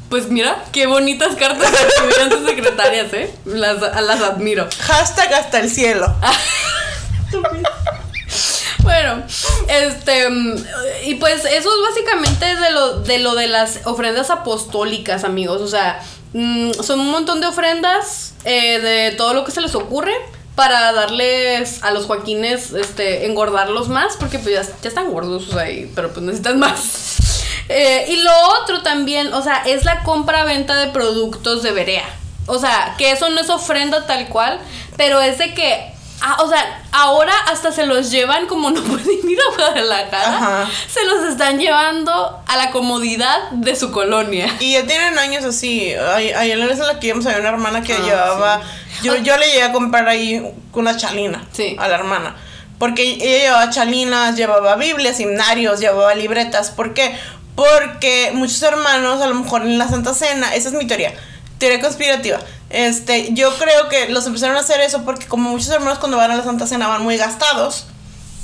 Pues mira, qué bonitas cartas escribieron sus secretarias, ¿eh? Las, las admiro. Hashtag hasta el cielo. [laughs] bueno, este. Y pues eso es básicamente de lo, de lo de las ofrendas apostólicas, amigos. O sea, mm, son un montón de ofrendas eh, de todo lo que se les ocurre para darles a los Joaquines, este, engordarlos más, porque pues ya, ya están gordos, o sea, pero pues necesitan más. Eh, y lo otro también, o sea, es la compra-venta de productos de Berea. O sea, que eso no es ofrenda tal cual, pero es de que Ah, o sea, ahora hasta se los llevan como no [laughs] pueden ir a Guadalajara. Se los están llevando a la comodidad de su colonia. Y ya tienen años así. Ayer en la que íbamos a una hermana que ah, llevaba. Yo, yo le llegué a comprar ahí una chalina a la hermana. Porque ella llevaba chalinas, llevaba Biblias, himnarios, llevaba libretas. ¿Por qué? Porque muchos hermanos, a lo mejor en la Santa Cena, esa es mi teoría, teoría conspirativa. Este, yo creo que los empezaron a hacer eso porque como muchos hermanos cuando van a la Santa Cena van muy gastados,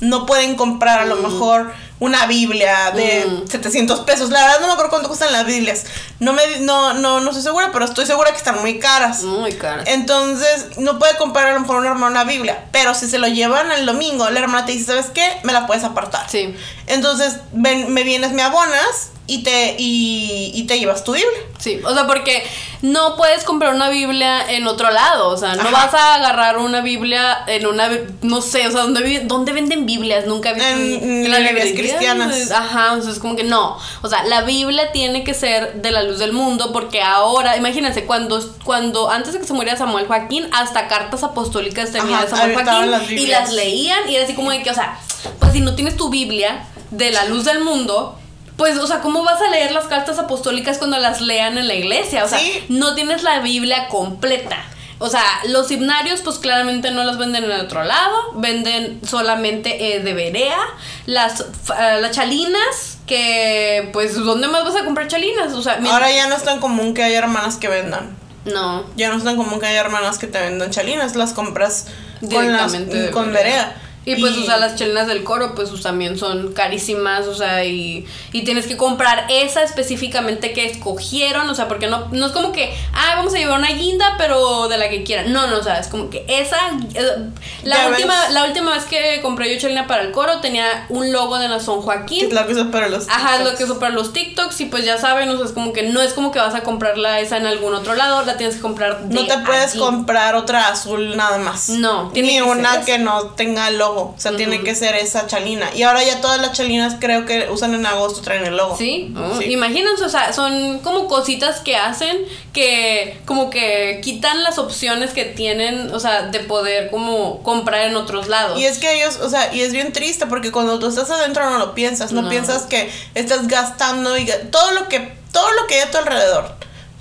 no pueden comprar a lo mm. mejor una Biblia de 700 mm. pesos. La verdad no me acuerdo cuánto cuestan las Biblias. No me no no no estoy segura, pero estoy segura que están muy caras. Muy caras. Entonces, no puede comprar a lo mejor una Biblia, pero si se lo llevan el domingo, la hermana te dice, "¿Sabes qué? Me la puedes apartar." Sí. Entonces, ven, me vienes, me abonas y te, y, te llevas tu Biblia. Sí, o sea, porque no puedes comprar una Biblia en otro lado, o sea, no vas a agarrar una Biblia en una, no sé, o sea, ¿dónde, dónde venden Biblias? Nunca he visto en, las librerías cristianas. Ajá, o sea, es como que no, o sea, la Biblia tiene que ser de la luz del mundo porque ahora, imagínense, cuando, cuando antes de que se muriera Samuel Joaquín, hasta cartas apostólicas tenía Samuel Joaquín y las leían y era así como de que, o sea, pues si no tienes tu Biblia de la luz del mundo, pues, o sea, ¿cómo vas a leer las cartas apostólicas cuando las lean en la iglesia? O sea, no tienes la Biblia completa. O sea, los himnarios, pues claramente no los venden en otro lado, venden solamente eh, de Berea, las, eh, las chalinas, que pues, ¿dónde más vas a comprar chalinas? O sea, Ahora ya no es tan común que haya hermanas que vendan. No. Ya no es tan común que haya hermanas que te vendan chalinas, las compras con, con Berea. Y pues, o sea, las chelinas del coro, pues, también son carísimas, o sea, y, y tienes que comprar esa específicamente que escogieron, o sea, porque no, no es como que, ah, vamos a llevar una guinda, pero de la que quieran. No, no, o sea, es como que esa, eh, la última, la última vez que compré yo chelina para el coro tenía un logo de la Son Joaquín. Es lo que usa para los TikToks. Ajá, es lo que usa para los TikToks, y pues ya saben, o sea, es como que no es como que vas a comprarla esa en algún otro lado, la tienes que comprar de No te puedes comprar otra azul nada más. No. Ni una que no tenga logo o sea, tiene que ser esa chalina. Y ahora ya todas las chalinas creo que usan en agosto traen el logo. Sí, oh, imagínense, o sea, son como cositas que hacen que como que quitan las opciones que tienen, o sea, de poder como comprar en otros lados. Y es que ellos, o sea, y es bien triste porque cuando tú estás adentro no lo piensas, no, piensas que estás gastando y todo lo que todo lo que hay a tu alrededor,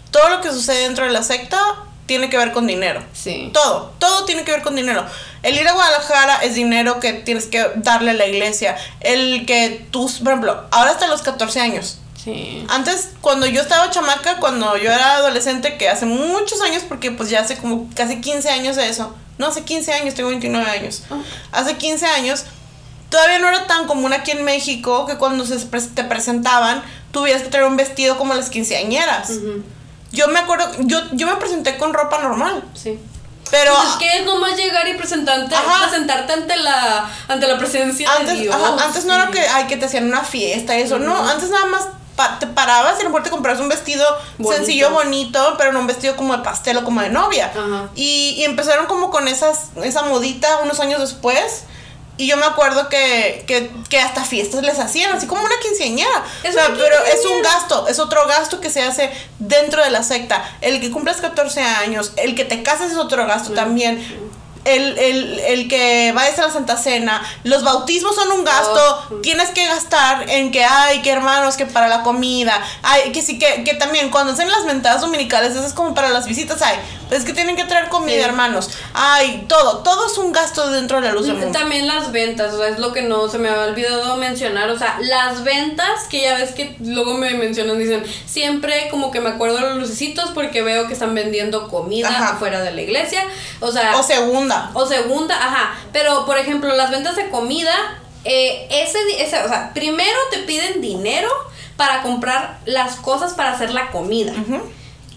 todo lo que sucede dentro de la secta tiene que ver con dinero. Sí. Todo, todo tiene que ver con dinero. El ir a Guadalajara es dinero que tienes que darle a la iglesia. El que tú, por ejemplo, ahora hasta los 14 años. Sí. Antes, cuando yo estaba chamaca, cuando yo era adolescente, que hace muchos años, porque pues ya hace como casi 15 años de eso, no, hace 15 años, tengo 29 años. Hace 15 años, todavía no era tan común aquí en México que cuando se te presentaban, tuvieras que traer un vestido como las quinceañeras. Yo me acuerdo, yo, yo me presenté con ropa normal, Sí. pero... Pues es que es nomás llegar y presentarte, Ajá. presentarte ante la, ante la presencia de Antes, Dios. ajá, antes no era que, ay, que te hacían una fiesta y eso, no, antes nada más pa- te parabas y a lo mejor te comprabas un vestido Bonito. sencillo, bonito, pero no un vestido como de pastel o como de novia. Ajá. Y, y empezaron como con esas, esa modita unos años después. Y yo me acuerdo que, que, que hasta fiestas les hacían, así como una quinceañera. Es o sea, pero es un gasto, es otro gasto que se hace dentro de la secta. El que cumplas 14 años, el que te cases es otro gasto también. El, el, el que vayas a la Santa Cena, los bautismos son un gasto, Oh. tienes que gastar en que, ay, que hermanos, que para la comida, ay, que sí, que, que también cuando hacen las mentadas dominicales, eso es como para las visitas, ay, pues es que tienen que traer comida, Sí. hermanos, ay, todo, todo es un gasto dentro de la luz del mundo. También las ventas, o sea, es lo que no se me había olvidado mencionar, o sea, las ventas que ya ves que luego me mencionan, dicen, siempre como que me acuerdo de los lucecitos porque veo que están vendiendo comida Ajá. afuera de la iglesia, o sea, O segunda. O segunda, ajá, pero por ejemplo, las ventas de comida, eh, ese, ese, o sea, primero te piden dinero para comprar las cosas para hacer la comida.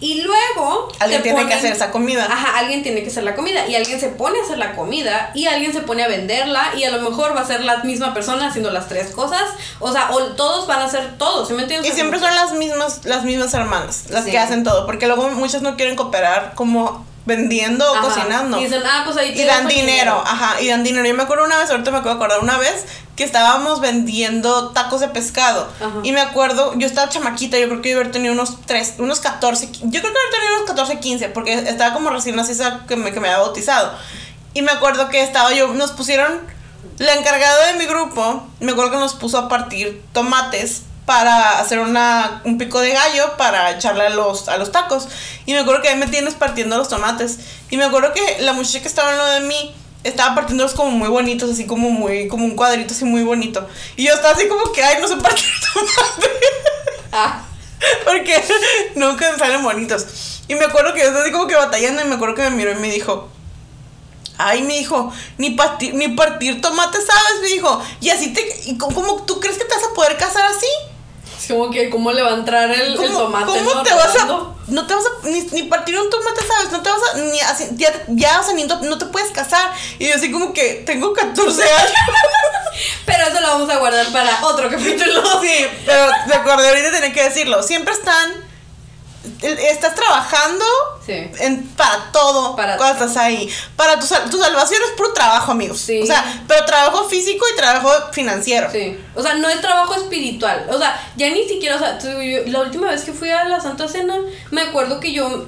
Y luego Alguien tiene que hacer esa comida. Ajá, alguien tiene que hacer la comida y alguien se pone a hacer la comida y alguien se pone a venderla y a lo mejor va a ser la misma persona haciendo las tres cosas, o sea, o todos van a hacer todo, ¿sí me entiendes? Y siempre son las mismas, las mismas hermanas las Sí. que hacen todo, porque luego muchas no quieren cooperar como vendiendo o cocinando. Y dicen, ah, pues ahí te Y dan dinero, ajá, y dan dinero. Yo me acuerdo una vez, ahorita me de acordar, una vez que estábamos vendiendo tacos de pescado. Ajá. Y me acuerdo, yo estaba chamaquita, yo creo que yo haber tenido unos 3, unos 14, yo creo que haber tenido unos 14, 15, porque estaba como recién nacida que me, que me había bautizado. Y me acuerdo que estaba yo, nos pusieron, la encargada de mi grupo, me acuerdo que nos puso a partir tomates para hacer una, un pico de gallo para echarle a los, a los tacos. Y me acuerdo que ahí me tienes partiendo los tomates. Y me acuerdo que la muchacha que estaba en lo de mí estaba partiéndolos como muy bonitos, así como muy, como un cuadrito así muy bonito. Y yo estaba así como que, ay, no sé partir [laughs] tomate. Ah, Porque nunca me salen bonitos. Y me acuerdo que yo estaba así como que batallando y me acuerdo que me miró y me dijo, ay, me dijo, ni partir, ni partir tomate sabes, me dijo. Y así te, y cómo tú crees que te vas a poder casar así? Es como que, ¿cómo le va a entrar el, el ¿Cómo, tomate? cómo no? te vas a.? No te vas a. Ni, ni partir un tomate, ¿sabes? No te vas a. Ni así, ya, ya, o sea, ni no, te puedes casar. Y yo así como que tengo 14 [laughs] años. Pero eso lo vamos a guardar para otro capítulo. sí, pero me acordé ahorita tenía que decirlo. Siempre están. Estás trabajando Sí. en- para todo Para cuando estás ahí. Para tu, tu salvación es puro trabajo, amigos. Sí. O sea, pero trabajo físico y trabajo financiero. Sí, o sea, no es trabajo espiritual. O sea, ya ni siquiera, o sea, tú- yo- la última vez que fui a la Santa Cena, me acuerdo que yo,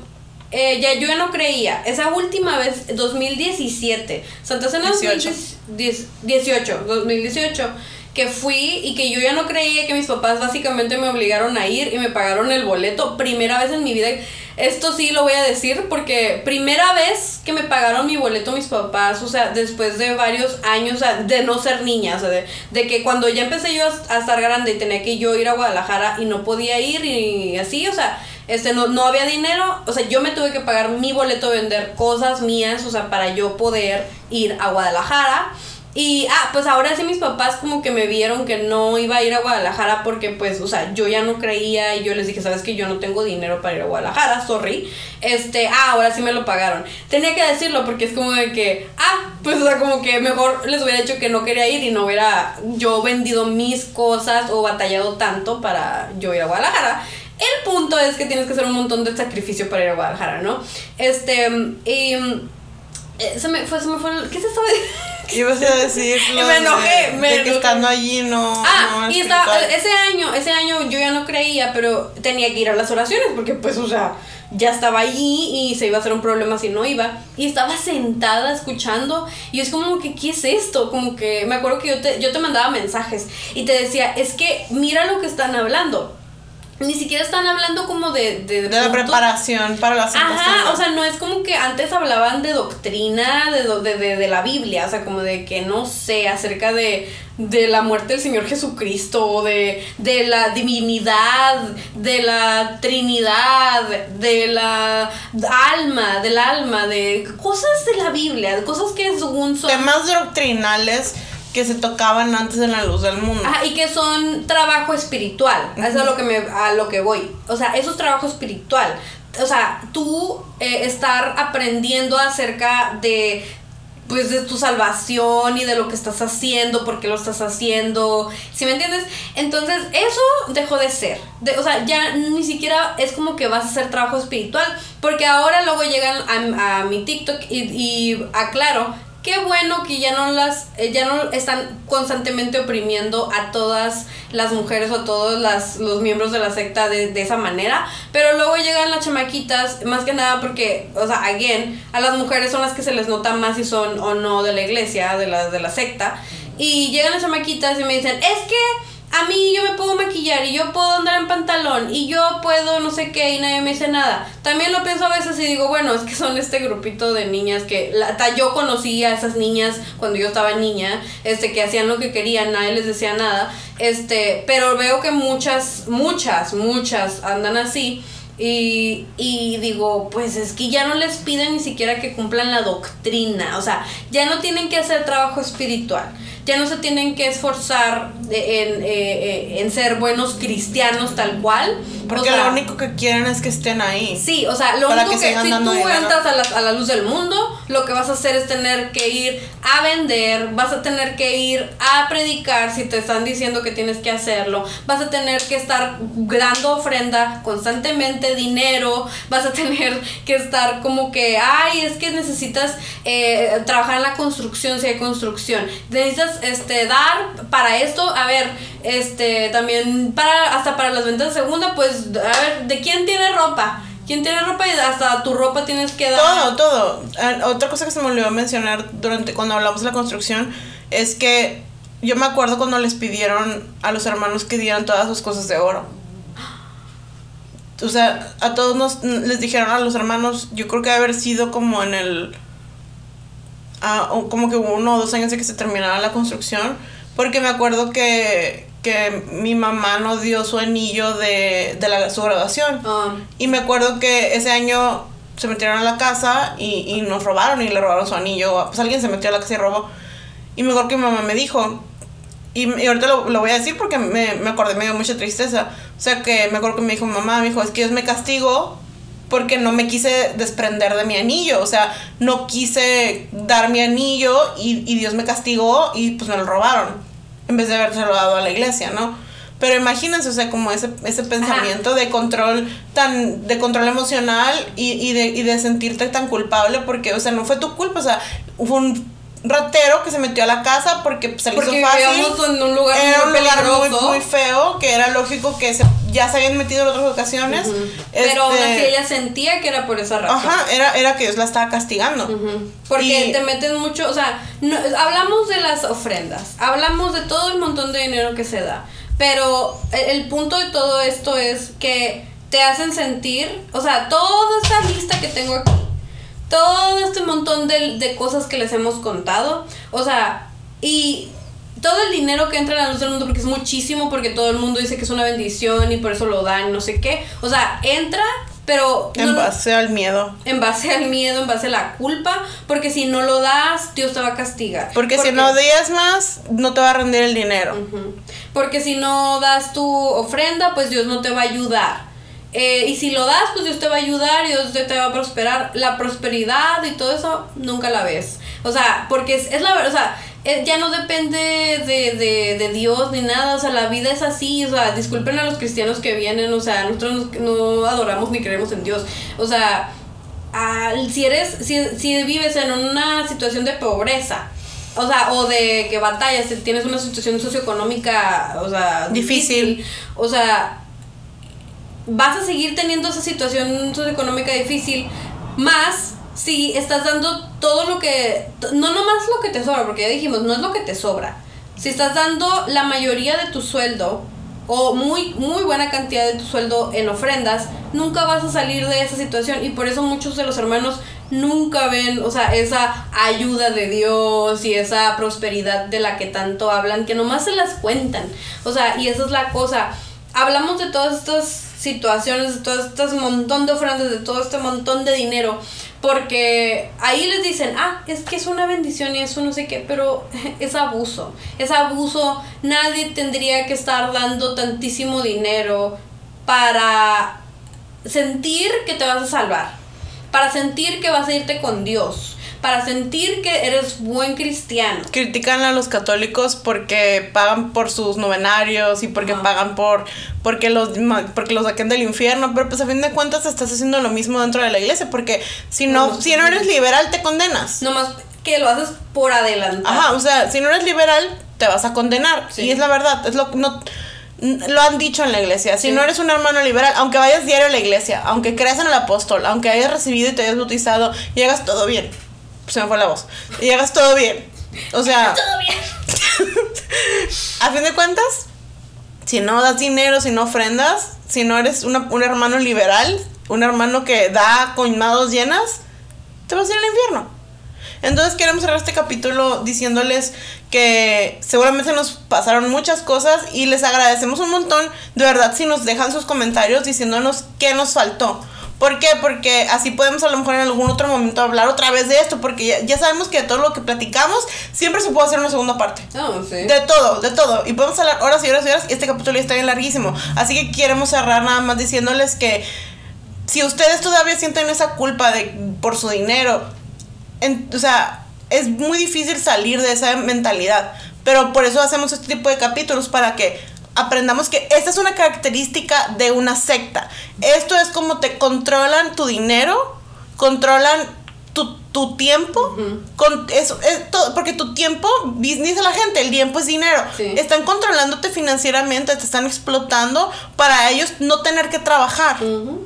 eh, ya, yo ya no creía. Esa última vez, 2017, Santa Cena 18. 2018, 2018, que fui y que yo ya no creía que mis papás básicamente me obligaron a ir y me pagaron el boleto. Primera vez en mi vida. Esto sí lo voy a decir porque primera vez que me pagaron mi boleto mis papás, o sea, después de varios años de no ser niña, o sea, de, que cuando ya empecé yo a, estar grande y tenía que yo ir a Guadalajara y no podía ir y así, o sea, este no, no había dinero, o sea, yo me tuve que pagar mi boleto, vender cosas mías, o sea, para yo poder ir a Guadalajara. Y, ah, pues ahora sí mis papás como que me vieron que no iba a ir a Guadalajara porque pues, o sea, yo ya no creía y yo les dije, sabes que yo no tengo dinero para ir a Guadalajara, sorry. Este, ah, ahora sí me lo pagaron. Tenía que decirlo porque es como de que, ah, pues, o sea, como que mejor les hubiera dicho que no quería ir y no hubiera yo vendido mis cosas o batallado tanto para yo ir a Guadalajara. El punto es que tienes que hacer un montón de sacrificio para ir a Guadalajara, ¿no? Este, y... eh, se me fue, se me fue, el- ¿qué se estaba [laughs] Ibas a decir Y [laughs] me enojé, de, me de que estando allí no. Ah, no y es estaba, espiritual. ese año, ese año yo ya no creía, pero tenía que ir a las oraciones porque pues, o sea, ya estaba allí y se iba a hacer un problema si no iba. Y estaba sentada escuchando y es como que, ¿qué es esto? Como que me acuerdo que yo te, yo te mandaba mensajes y te decía, es que mira lo que están hablando. Ni siquiera están hablando como de... De, De la preparación para la Ajá, o sea, no es como que antes hablaban de doctrina de, de, de, la Biblia, o sea, como de que no sé, acerca de, de la muerte del Señor Jesucristo, de, de la divinidad, de la Trinidad, de la alma, del alma, de cosas de la Biblia, de cosas que según son... temas doctrinales que se tocaban antes en la luz del mundo. Ajá, y que son trabajo espiritual. Eso es a lo que me a lo que voy. O sea, eso es trabajo espiritual. O sea, tú eh, estar aprendiendo acerca de pues de tu salvación y de lo que estás haciendo, por qué lo estás haciendo, ¿sí me entiendes? Entonces, eso dejó de ser. De- o sea, ya ni siquiera es como que vas a hacer trabajo espiritual, porque ahora luego llegan a, a mi TikTok y, y aclaro, qué bueno que ya no las eh, ya no están constantemente oprimiendo a todas las mujeres o a todos los miembros de la secta de, de esa manera pero luego llegan las chamaquitas más que nada porque o sea again a las mujeres son las que se les nota más si son o no de la iglesia de la de la secta y llegan las chamaquitas y me dicen es que a mí yo me puedo maquillar y yo puedo andar en pantalón y yo puedo no sé qué y nadie me dice nada. También lo pienso a veces y digo, bueno, es que son este grupito de niñas que hasta yo conocía a esas niñas cuando yo estaba niña, este que hacían lo que querían, nadie les decía nada. Este, pero veo que muchas muchas muchas andan así. Y, y digo, pues es que ya no les piden ni siquiera que cumplan la doctrina, o sea, ya no tienen que hacer trabajo espiritual, ya no se tienen que esforzar en, eh, eh, en ser buenos cristianos tal cual. Porque o sea, lo único que quieren es que estén ahí. Sí, o sea, lo único que si tú entras a la, a la luz del mundo, lo que vas a hacer es tener que ir a vender, vas a tener que ir a predicar si te están diciendo que tienes que hacerlo, vas a tener que estar dando ofrenda constantemente, dinero, vas a tener que estar como que, ay, es que necesitas eh, trabajar en la construcción si hay construcción, necesitas este, dar para esto, a ver, este, también para, hasta para las ventas de segunda, pues, a ver, ¿de quién tiene ropa? ¿Quién tiene ropa? Y hasta tu ropa tienes que dar. Todo, todo. Eh, otra cosa que se me olvidó mencionar durante cuando hablamos de la construcción es que yo me acuerdo cuando les pidieron a los hermanos que dieran todas sus cosas de oro. O sea, a todos nos les dijeron a los hermanos, yo creo que haber sido como en el o como que uno o dos años de que se terminara la construcción, porque me acuerdo que, que mi mamá nos dio su anillo de, de la, su graduación. Ah, Y me acuerdo que ese año se metieron a la casa y, y nos robaron y le robaron su anillo. Pues alguien se metió a la casa y robó. Y me acuerdo que mi mamá me dijo, y, y ahorita lo, lo voy a decir porque me, me acordé, me dio mucha tristeza. O sea que me acuerdo que me dijo, mamá, me dijo, es que Dios me castigó porque no me quise desprender de mi anillo. O sea, no quise dar mi anillo y, y Dios me castigó y pues me lo robaron. En vez de habérselo dado a la iglesia, ¿no? Pero imagínense, o sea, como ese, ese pensamiento de control tan, de control emocional y, y, de, y de sentirte tan culpable porque, o sea, no fue tu culpa, o sea, fue un ratero que se metió a la casa porque pues, se le porque hizo fácil. en un lugar Era muy un lugar muy, feo, que era lógico que se, ya se habían metido en otras ocasiones. Pero aún Este, así ella sentía que era por esa razón. Ajá, era, era que Dios la estaba castigando. Ujú. Porque Y- te meten mucho, o sea, no- hablamos de las ofrendas, hablamos de todo el montón de dinero que se da, pero el, el punto de todo esto es que te hacen sentir, o sea, toda esta lista que tengo aquí, todo este montón de, de cosas que les hemos contado, o sea, y todo el dinero que entra en la luz del mundo, porque es muchísimo, porque todo el mundo dice que es una bendición y por eso lo dan, no sé qué, o sea, entra, pero... En base al miedo. en base al miedo, en base a la culpa, porque si no lo das, Dios te va a castigar. Porque, si no más, no te va a rendir el dinero. Porque si no das tu ofrenda, pues Dios no te va a ayudar. Eh, y si lo das, pues Dios te va a ayudar y Dios te, va a prosperar. La prosperidad y todo eso nunca la ves. O sea, porque es, es la verdad, o sea, eh, ya no depende de, de, de Dios ni nada. O sea, la vida es así. O sea, disculpen a los cristianos que vienen. O sea, nosotros no, no adoramos ni creemos en Dios. O sea, si eres, si, si vives en una situación de pobreza, o sea, o de que batallas, si tienes una situación socioeconómica, o sea, Difícil. o sea, vas a seguir teniendo esa situación socioeconómica difícil, más si estás dando todo lo que, no nomás lo que te sobra, porque ya dijimos, no es lo que te sobra. Si estás dando la mayoría de tu sueldo o muy, muy buena cantidad de tu sueldo en ofrendas, nunca vas a salir de esa situación. Y por eso muchos de los hermanos nunca ven, o sea, esa ayuda de Dios y esa prosperidad de la que tanto hablan, que nomás se las cuentan. O sea, y esa es la cosa. Hablamos de todas estas situaciones, de todo este montón de ofrendas, de todo este montón de dinero, porque ahí les dicen, ah, es que es una bendición y eso no sé qué, pero [laughs] es abuso, es abuso, nadie tendría que estar dando tantísimo dinero para sentir que te vas a salvar, para sentir que vas a irte con Dios para sentir que eres buen cristiano. Critican a los católicos porque pagan por sus novenarios y porque pagan por porque los porque los saquen del infierno, pero pues a fin de cuentas estás haciendo lo mismo dentro de la iglesia porque si no, si no eres liberal te condenas. Nomás que lo haces por adelante. Ajá, o sea, si no eres liberal te vas a condenar y es la verdad, es lo no lo han dicho en la iglesia. Si no eres un hermano liberal, aunque vayas diario a la iglesia, aunque creas en el apóstol, aunque hayas recibido y te hayas bautizado, llegas todo bien se me fue la voz. Y hagas todo bien. O sea. Todo bien. [laughs] a fin de cuentas, si no das dinero, si no ofrendas, si no eres un hermano liberal, un hermano que da con manos llenas, te vas a ir al infierno. Entonces queremos cerrar este capítulo diciéndoles que seguramente nos pasaron muchas cosas y les agradecemos un montón, de verdad, si nos dejan sus comentarios diciéndonos qué nos faltó. ¿Por qué? Porque así podemos a lo mejor en algún otro momento hablar otra vez de esto, porque ya, sabemos que de todo lo que platicamos siempre se puede hacer una segunda parte. Oh, sí. De todo, de todo. Y podemos hablar horas y horas y horas y este capítulo ya está bien larguísimo. Así que queremos cerrar nada más diciéndoles que si ustedes todavía sienten esa culpa de por su dinero, o sea, es muy difícil salir de esa mentalidad. Pero por eso hacemos este tipo de capítulos para que aprendamos que esta es una característica de una secta. Esto es como te controlan tu dinero, controlan tu, tiempo, con eso, porque tu tiempo, dice la gente, el tiempo es dinero. Están controlándote financieramente, te están explotando para ellos no tener que trabajar,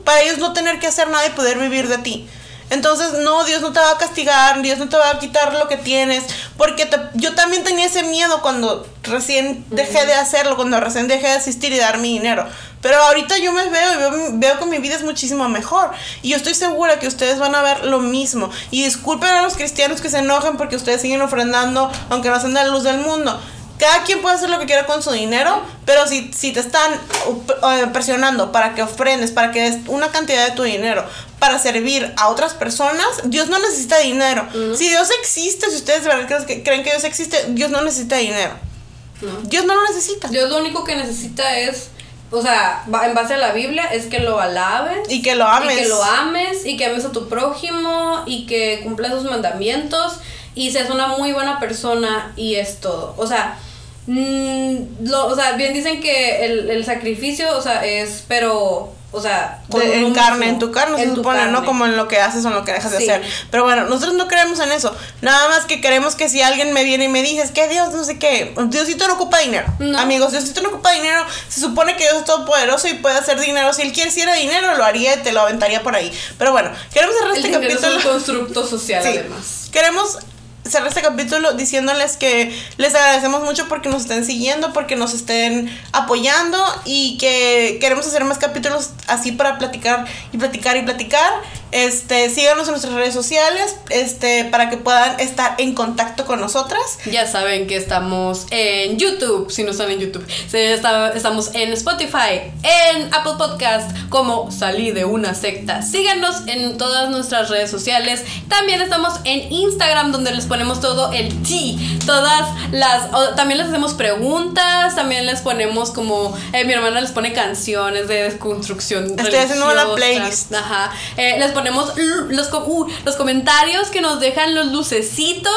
para ellos no tener que hacer nada y poder vivir de ti. Entonces, no, Dios no te va a castigar, Dios no te va a quitar lo que tienes, porque yo también tenía ese miedo cuando recién dejé de hacerlo, cuando recién dejé de asistir y dar mi dinero. Pero ahorita yo me veo y veo, veo, que mi vida es muchísimo mejor. Y yo estoy segura que ustedes van a ver lo mismo. Y disculpen a los cristianos que se enojen porque ustedes siguen ofrendando, aunque no sean de la luz del mundo cada quien puede hacer lo que quiera con su dinero, pero si, si te están uh, presionando para que ofrendes, para que des una cantidad de tu dinero para servir a otras personas, Dios no necesita dinero. Si Dios existe, si ustedes de verdad creen que Dios existe, Dios no necesita dinero. Dios no lo necesita. Dios lo único que necesita es o sea, en base a la Biblia, es que lo alabes. Y que lo ames. Y que lo ames, y que ames a tu prójimo, y que cumplas sus mandamientos, y seas una muy buena persona, y es todo. O sea, Mm, lo, o sea, bien dicen que el, el sacrificio, o sea, es, pero o sea, en carne, en tu carne se supone, no como en lo que haces o en lo que dejas de hacer. Pero bueno, nosotros no creemos en eso. Nada más que queremos que si alguien me viene y me dice, es que Dios no sé qué, Diosito no ocupa dinero. Amigos, Diosito no ocupa dinero. Se supone que Dios es todopoderoso y puede hacer dinero. Si él quisiera dinero, lo haría y te lo aventaría por ahí. Pero bueno, queremos cerrar este capítulo. Es un constructo social, además. Queremos cerrar este capítulo diciéndoles que les agradecemos mucho porque nos estén siguiendo, porque nos estén apoyando y que queremos hacer más capítulos así para platicar y platicar y platicar. Este, síganos en nuestras redes sociales, este, para que puedan estar en contacto con nosotras. Ya saben que estamos en YouTube, si no están en YouTube. Estamos en Spotify, en Apple Podcast, como Salí de una secta. Síganos en todas nuestras redes sociales. También estamos en Instagram, donde les ponemos todo el tea. Todas las. También les hacemos preguntas, también les ponemos como. Eh, mi hermana les pone canciones de desconstrucción. Estoy haciendo una playlist. Ajá. Eh, les ponemos los, los comentarios que nos dejan los lucecitos.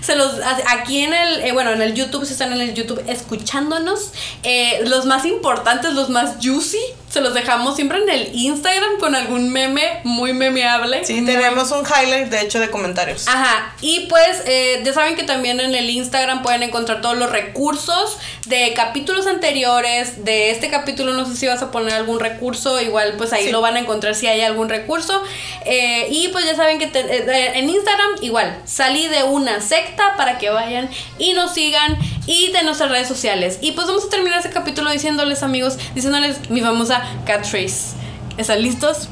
Se los aquí en el, eh, bueno, en el YouTube, si están en el YouTube escuchándonos, eh, los más importantes, los más juicy, se los dejamos siempre en el Instagram con algún meme muy memeable. Sí, tenemos un highlight de hecho de comentarios. Ajá. Y pues eh, ya saben que también en el Instagram pueden encontrar todos los recursos de capítulos anteriores, de este capítulo no sé si vas a poner algún recurso, igual pues ahí lo van a encontrar si hay algún recurso. Eh, y pues ya saben que eh, en Instagram igual salí de una secta para que vayan y nos sigan y de nuestras redes sociales. Y pues vamos a terminar este capítulo diciéndoles, amigos, diciéndoles mi famosa catchphrase. ¿Están listos?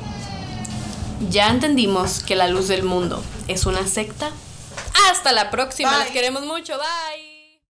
Ya entendimos que la luz del mundo es una secta. Hasta la próxima. Bye. Queremos mucho. Bye.